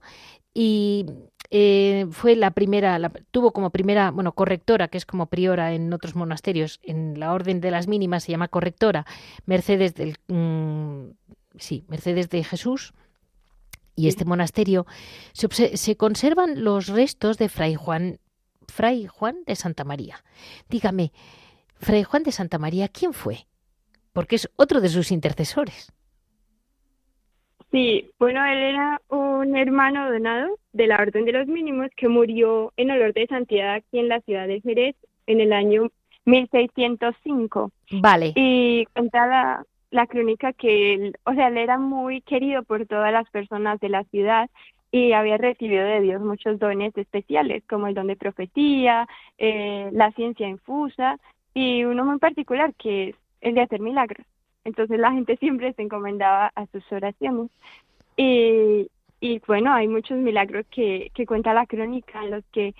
Speaker 1: y eh, fue la primera, tuvo como primera, bueno, correctora, que es como priora en otros monasterios, en la orden de las mínimas se llama correctora, Mercedes del, mm, sí, Mercedes de Jesús. Y este monasterio se, se conservan los restos de Fray Juan, Fray Juan de Santa María. Dígame, Fray Juan de Santa María, ¿quién fue? Porque es otro de sus intercesores.
Speaker 5: Sí, bueno, él era un hermano donado de la Orden de los Mínimos que murió en olor de santidad aquí en la ciudad de Jerez en el año 1605.
Speaker 1: Vale.
Speaker 5: Y contaba la, crónica que él, o sea, él era muy querido por todas las personas de la ciudad y había recibido de Dios muchos dones especiales, como el don de profecía, eh, la ciencia infusa y uno muy particular que es el de hacer milagros. Entonces la gente siempre se encomendaba a sus oraciones. Y, y bueno, hay muchos milagros que, que cuenta la crónica en los que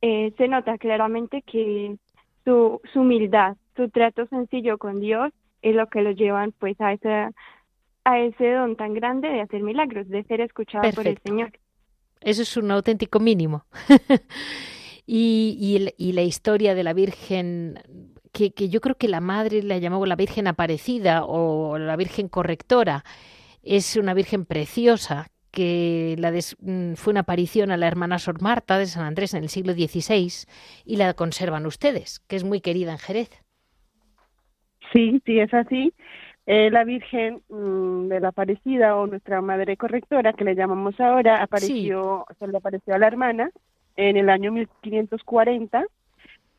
Speaker 5: eh, se nota claramente que su, su humildad, su trato sencillo con Dios es lo que lo llevan pues a ese, a ese don tan grande de hacer milagros, de ser escuchado por el Señor.
Speaker 1: Eso es un auténtico mínimo. y, y, y, la historia de la Virgen que, yo creo que la madre la llamó la Virgen Aparecida o la Virgen Correctora. Es una Virgen preciosa que la mm, fue una aparición a la hermana Sor Marta de San Andrés en el siglo XVI y la conservan ustedes, que es muy querida en Jerez.
Speaker 6: Sí, sí, es así. Eh, la Virgen mm, de la Aparecida o nuestra Madre Correctora, que le llamamos ahora, apareció, se le apareció a la hermana en el año 1540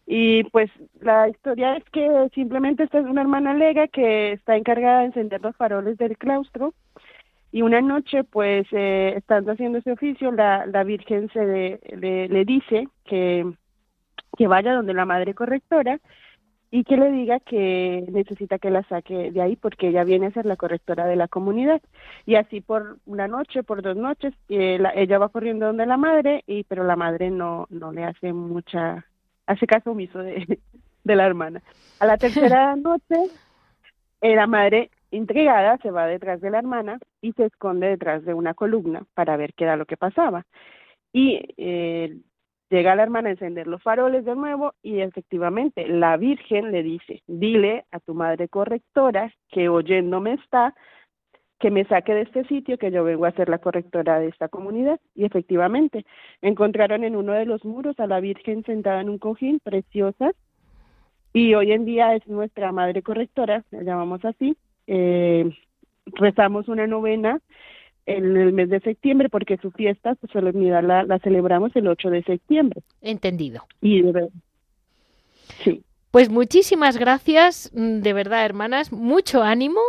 Speaker 6: y pues la historia es que simplemente esta es una hermana lega que está encargada de encender los faroles del claustro. Y una noche pues eh, estando haciendo ese oficio la, la Virgen se le, le, dice que, que vaya donde la madre correctora y que le diga que necesita que la saque de ahí porque ella viene a ser la correctora de la comunidad. Y así por una noche, por dos noches, eh, ella va corriendo donde la madre, y pero la madre no, no le hace mucha hace caso omiso de, de la hermana. A la tercera noche, eh, la madre intrigada se va detrás de la hermana y se esconde detrás de una columna para ver qué era lo que pasaba. Y eh, llega la hermana a encender los faroles de nuevo y efectivamente la Virgen le dice, dile a tu madre correctora que oyéndome está, que me saque de este sitio, que yo vengo a ser la correctora de esta comunidad. Y efectivamente, encontraron en uno de los muros a la Virgen sentada en un cojín, preciosa, y hoy en día es nuestra madre correctora, la llamamos así. Eh, rezamos una novena en el mes de septiembre porque su fiesta, su solemnidad la, la celebramos el 8 de septiembre.
Speaker 1: Entendido.
Speaker 6: Y de, sí.
Speaker 1: Pues muchísimas gracias, mm, de verdad, hermanas, mucho ánimo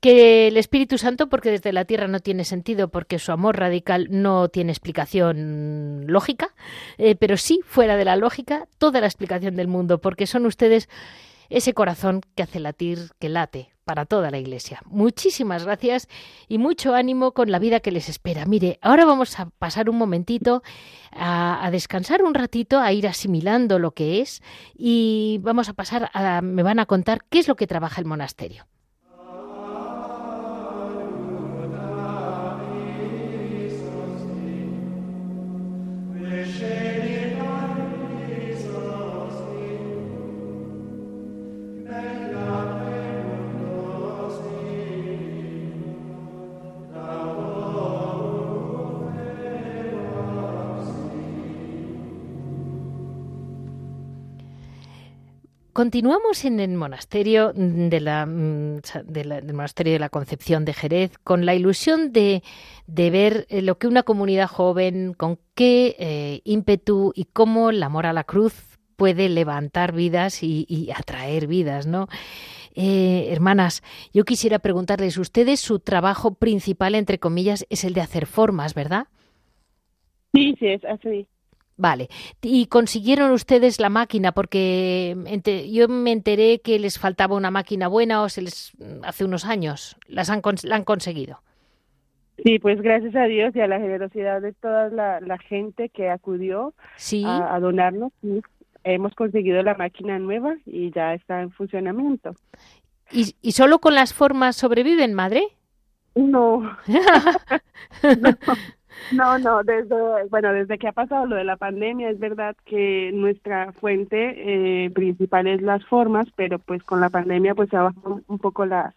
Speaker 1: que el Espíritu Santo, porque desde la tierra no tiene sentido, porque su amor radical no tiene explicación lógica, eh, pero sí, fuera de la lógica, toda la explicación del mundo, porque son ustedes ese corazón que hace latir, que late para toda la Iglesia. Muchísimas gracias y mucho ánimo con la vida que les espera. Mire, ahora vamos a pasar un momentito a, descansar un ratito, a ir asimilando lo que es y vamos a pasar a, me van a contar qué es lo que trabaja el monasterio. Continuamos en el monasterio de la, mm, del monasterio de la Concepción de Jerez con la ilusión de, de ver eh, lo que una comunidad joven, con qué eh, ímpetu y cómo el amor a la cruz puede levantar vidas y, y atraer vidas, ¿no? Eh, hermanas, yo quisiera preguntarles, ustedes su trabajo principal, entre comillas, es el de hacer formas, ¿verdad?
Speaker 6: Sí, sí, es así.
Speaker 1: Vale. ¿Y consiguieron ustedes la máquina? Porque yo me enteré que les faltaba una máquina buena o se les hace unos años. ¿Las han, la han conseguido?
Speaker 6: Sí, pues gracias a Dios y a la generosidad de toda la, gente que acudió a, donarnos, hemos conseguido la máquina nueva y ya está en funcionamiento.
Speaker 1: ¿Y, y solo con las formas sobreviven, madre?
Speaker 6: no. No, no, desde, bueno, desde que ha pasado lo de la pandemia, es verdad que nuestra fuente eh, principal es las formas, pero pues con la pandemia pues se ha bajado un poco la,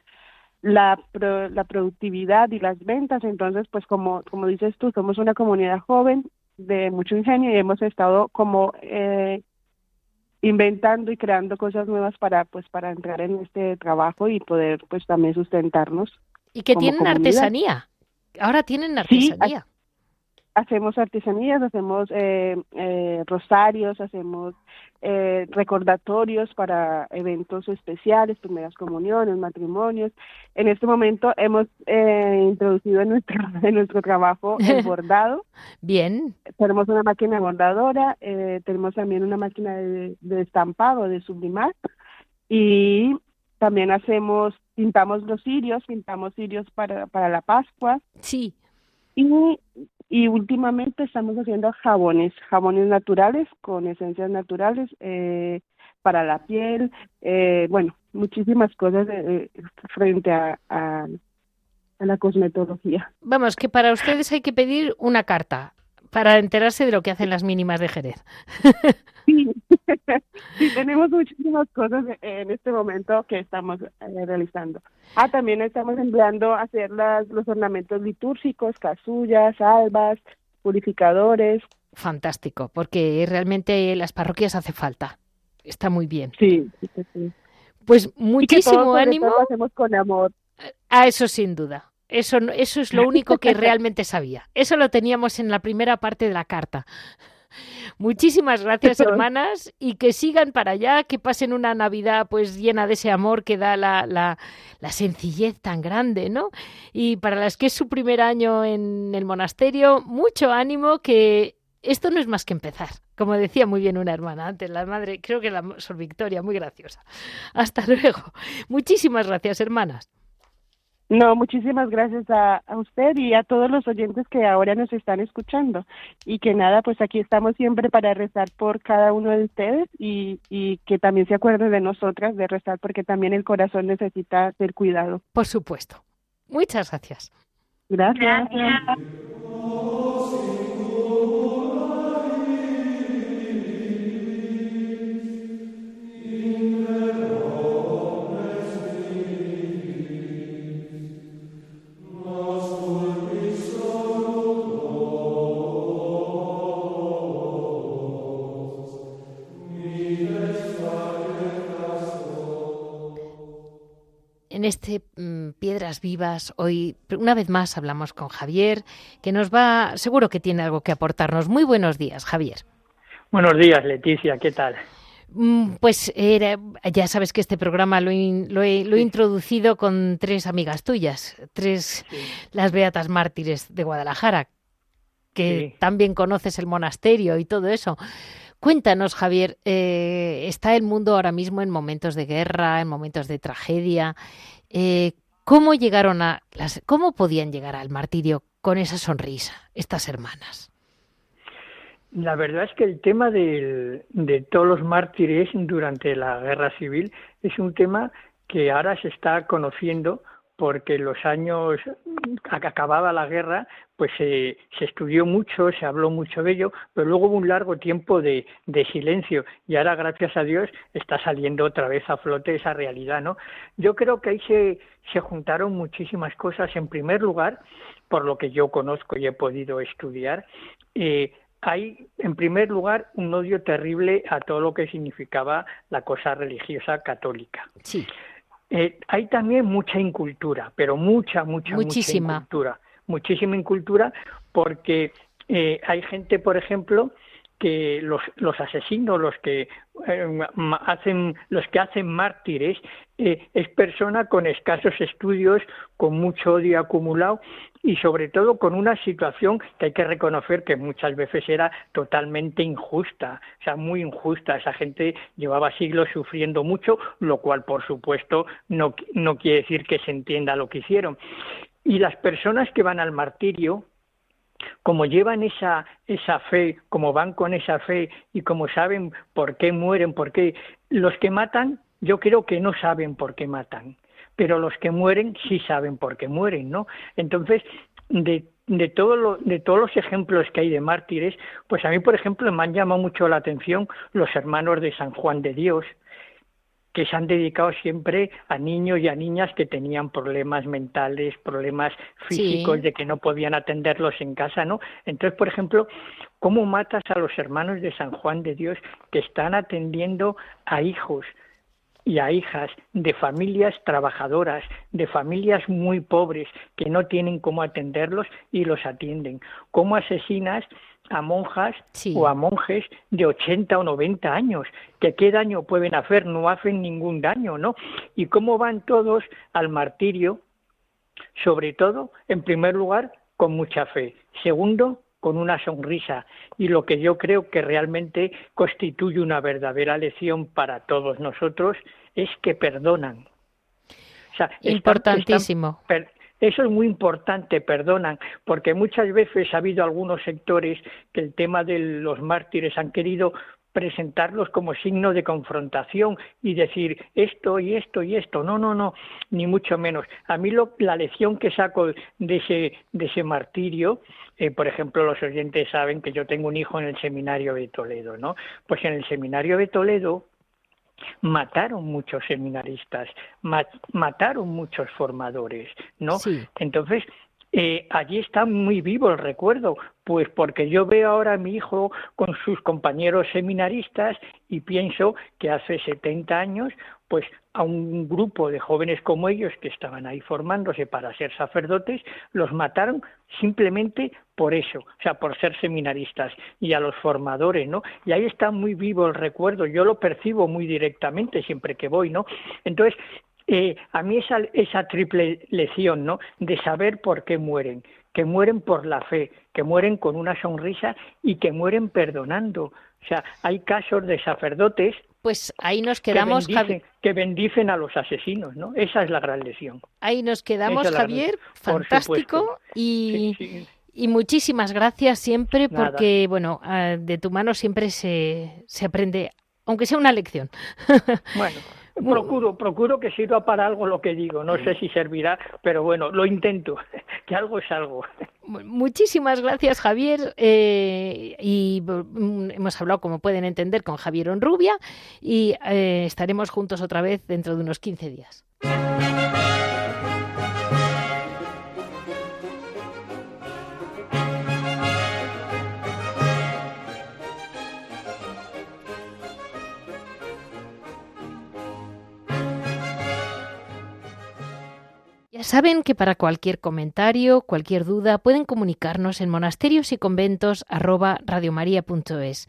Speaker 6: la, la productividad y las ventas, entonces pues como, como dices tú, somos una comunidad joven de mucho ingenio y hemos estado como eh, inventando y creando cosas nuevas para pues para entrar en este trabajo y poder pues también sustentarnos.
Speaker 1: Y que tienen artesanía. Ahora tienen artesanía
Speaker 6: hacemos artesanías, hacemos eh, eh, rosarios, hacemos eh, recordatorios para eventos especiales, primeras comuniones, matrimonios. En este momento hemos introducido en nuestro, en nuestro trabajo el bordado.
Speaker 1: Bien.
Speaker 6: Tenemos una máquina bordadora, tenemos también una máquina de, de estampado, de sublimar y también hacemos, pintamos los cirios, pintamos cirios para, para la Pascua.
Speaker 1: Sí.
Speaker 6: Y y últimamente estamos haciendo jabones, jabones naturales con esencias naturales eh, para la piel, eh, bueno, muchísimas cosas eh, frente a, a, la cosmetología.
Speaker 1: Vamos, que para ustedes hay que pedir una carta para enterarse de lo que hacen las mínimas de Jerez.
Speaker 6: Sí, sí tenemos muchísimas cosas en este momento que estamos realizando. Ah, también estamos empleando hacer las, los ornamentos litúrgicos, casullas, albas, purificadores.
Speaker 1: Fantástico, porque realmente las parroquias hace falta. Está muy bien.
Speaker 6: Sí, sí, sí.
Speaker 1: Pues muchísimo ánimo.
Speaker 6: Lo hacemos con amor.
Speaker 1: Ah, eso sin duda. Eso, eso es lo único que realmente sabía. Eso lo teníamos en la primera parte de la carta. Muchísimas gracias, hermanas, y que sigan para allá, que pasen una Navidad pues llena de ese amor que da la, la, la sencillez tan grande, ¿no? Y para las que es su primer año en el monasterio, mucho ánimo, que esto no es más que empezar. Como decía muy bien una hermana antes, la madre, creo que la Sor Victoria, muy graciosa. Hasta luego. Muchísimas gracias, hermanas.
Speaker 6: No, muchísimas gracias a, usted y a todos los oyentes que ahora nos están escuchando. Y que nada, pues aquí estamos siempre para rezar por cada uno de ustedes y, y que también se acuerden de nosotras de rezar porque también el corazón necesita ser cuidado.
Speaker 1: Por supuesto. Muchas gracias.
Speaker 6: Gracias.
Speaker 2: gracias.
Speaker 1: Este mm, Piedras Vivas. Hoy, una vez más, hablamos con Javier, que nos va, seguro que tiene algo que aportarnos. Muy buenos días, Javier.
Speaker 7: Buenos días, Leticia, ¿qué tal?
Speaker 1: Mm, pues era, ya sabes que este programa lo, lo, he, introducido con tres amigas tuyas, tres, las Beatas Mártires de Guadalajara, que también conoces el monasterio y todo eso. Cuéntanos, Javier, eh, está el mundo ahora mismo en momentos de guerra, en momentos de tragedia. Eh, ¿Cómo llegaron a las, cómo podían llegar al martirio con esa sonrisa estas hermanas?
Speaker 7: La verdad es que el tema de todos los mártires durante la guerra civil es un tema que ahora se está conociendo porque los años que acababa la guerra, pues se, estudió mucho, se habló mucho de ello, pero luego hubo un largo tiempo de, silencio y ahora, gracias a Dios, está saliendo otra vez a flote esa realidad, ¿no? Yo creo que ahí se, se juntaron muchísimas cosas. En primer lugar, por lo que yo conozco y he podido estudiar, eh, hay, en primer lugar, un odio terrible a todo lo que significaba la cosa religiosa católica.
Speaker 1: Sí.
Speaker 7: Eh, hay también mucha incultura, pero mucha, mucha,
Speaker 1: Muchísima.
Speaker 7: mucha incultura. Muchísima incultura porque eh, hay gente, por ejemplo, que los, los asesinos, los que eh, hacen, los que hacen mártires, eh, es persona con escasos estudios, con mucho odio acumulado y sobre todo con una situación que hay que reconocer que muchas veces era totalmente injusta, o sea, muy injusta. Esa gente llevaba siglos sufriendo mucho, lo cual, por supuesto, no, no quiere decir que se entienda lo que hicieron. Y las personas que van al martirio, como llevan esa, esa fe, como van con esa fe y como saben por qué mueren, por qué los que matan, yo creo que no saben por qué matan, pero los que mueren sí saben por qué mueren, ¿no? Entonces, de, de, todo lo, de todos los ejemplos que hay de mártires, pues a mí, por ejemplo, me han llamado mucho la atención los hermanos de San Juan de Dios, que se han dedicado siempre a niños y a niñas que tenían problemas mentales, problemas físicos,
Speaker 1: Sí.
Speaker 7: de que no podían atenderlos en casa, ¿no? Entonces, por ejemplo, ¿cómo matas a los hermanos de San Juan de Dios que están atendiendo a hijos y a hijas de familias trabajadoras, de familias muy pobres que no tienen cómo atenderlos y los atienden? ¿Cómo asesinas a monjas
Speaker 1: Sí.
Speaker 7: o a monjes de 80 o 90 años, que qué daño pueden hacer, no hacen ningún daño, ¿no? Y cómo van todos al martirio, sobre todo, en primer lugar, con mucha fe, segundo, con una sonrisa, y lo que yo creo que realmente constituye una verdadera lección para todos nosotros es que perdonan. O sea, están-
Speaker 1: Importantísimo.
Speaker 7: están per- eso es muy importante, perdonan, porque muchas veces ha habido algunos sectores que el tema de los mártires han querido presentarlos como signo de confrontación y decir esto y esto y esto. No, no, no, ni mucho menos. A mí lo- la lección que saco de ese, de ese martirio, eh, por ejemplo, los oyentes saben que yo tengo un hijo en el seminario de Toledo, ¿no? Pues en el seminario de Toledo mataron muchos seminaristas, ma- mataron muchos formadores, ¿no?
Speaker 1: Sí.
Speaker 7: Entonces, eh, allí está muy vivo el recuerdo, pues porque yo veo ahora a mi hijo con sus compañeros seminaristas y pienso que hace 70 años, pues a un grupo de jóvenes como ellos que estaban ahí formándose para ser sacerdotes, los mataron simplemente por eso, o sea, por ser seminaristas y a los formadores, ¿no? Y ahí está muy vivo el recuerdo, yo lo percibo muy directamente siempre que voy, ¿no? Entonces, eh, a mí esa, esa triple lección, ¿no? De saber por qué mueren, que mueren por la fe, que mueren con una sonrisa y que mueren perdonando. O sea, hay casos de sacerdotes
Speaker 1: Pues ahí nos
Speaker 7: que
Speaker 1: quedamos,
Speaker 7: bendicen, que bendicen a los asesinos, ¿no? Esa es la gran lección.
Speaker 1: ahí nos quedamos,
Speaker 7: es
Speaker 1: Javier. Fantástico. Y,
Speaker 7: Sí, sí.
Speaker 1: y muchísimas gracias siempre
Speaker 7: Nada.
Speaker 1: porque, bueno, ah, de tu mano siempre se, se aprende, aunque sea una lección.
Speaker 7: Bueno, procuro, procuro que sirva para algo lo que digo. No sé si servirá, pero bueno, lo intento, que algo es algo.
Speaker 1: Mu- Muchísimas gracias, Javier. eh, y mm, hemos hablado, como pueden entender, con Javier Onrubia y eh, estaremos juntos otra vez dentro de unos 15 días. Saben que para cualquier comentario, cualquier duda, pueden comunicarnos en monasterios y.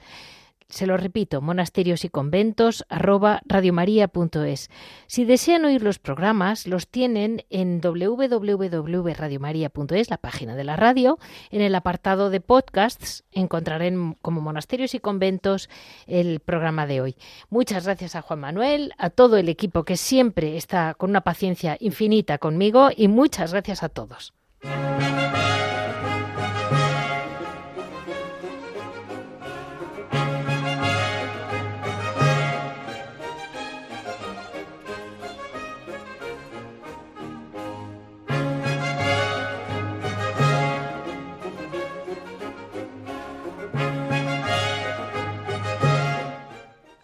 Speaker 1: Se lo repito, monasterios y conventos arroba radiomaria.es. Si desean oír los programas, los tienen en www.radiomaria.es, la página de la radio. En el apartado de podcasts encontrarán como monasterios y conventos el programa de hoy. Muchas gracias a Juan Manuel, a todo el equipo que siempre está con una paciencia infinita conmigo y muchas gracias a todos.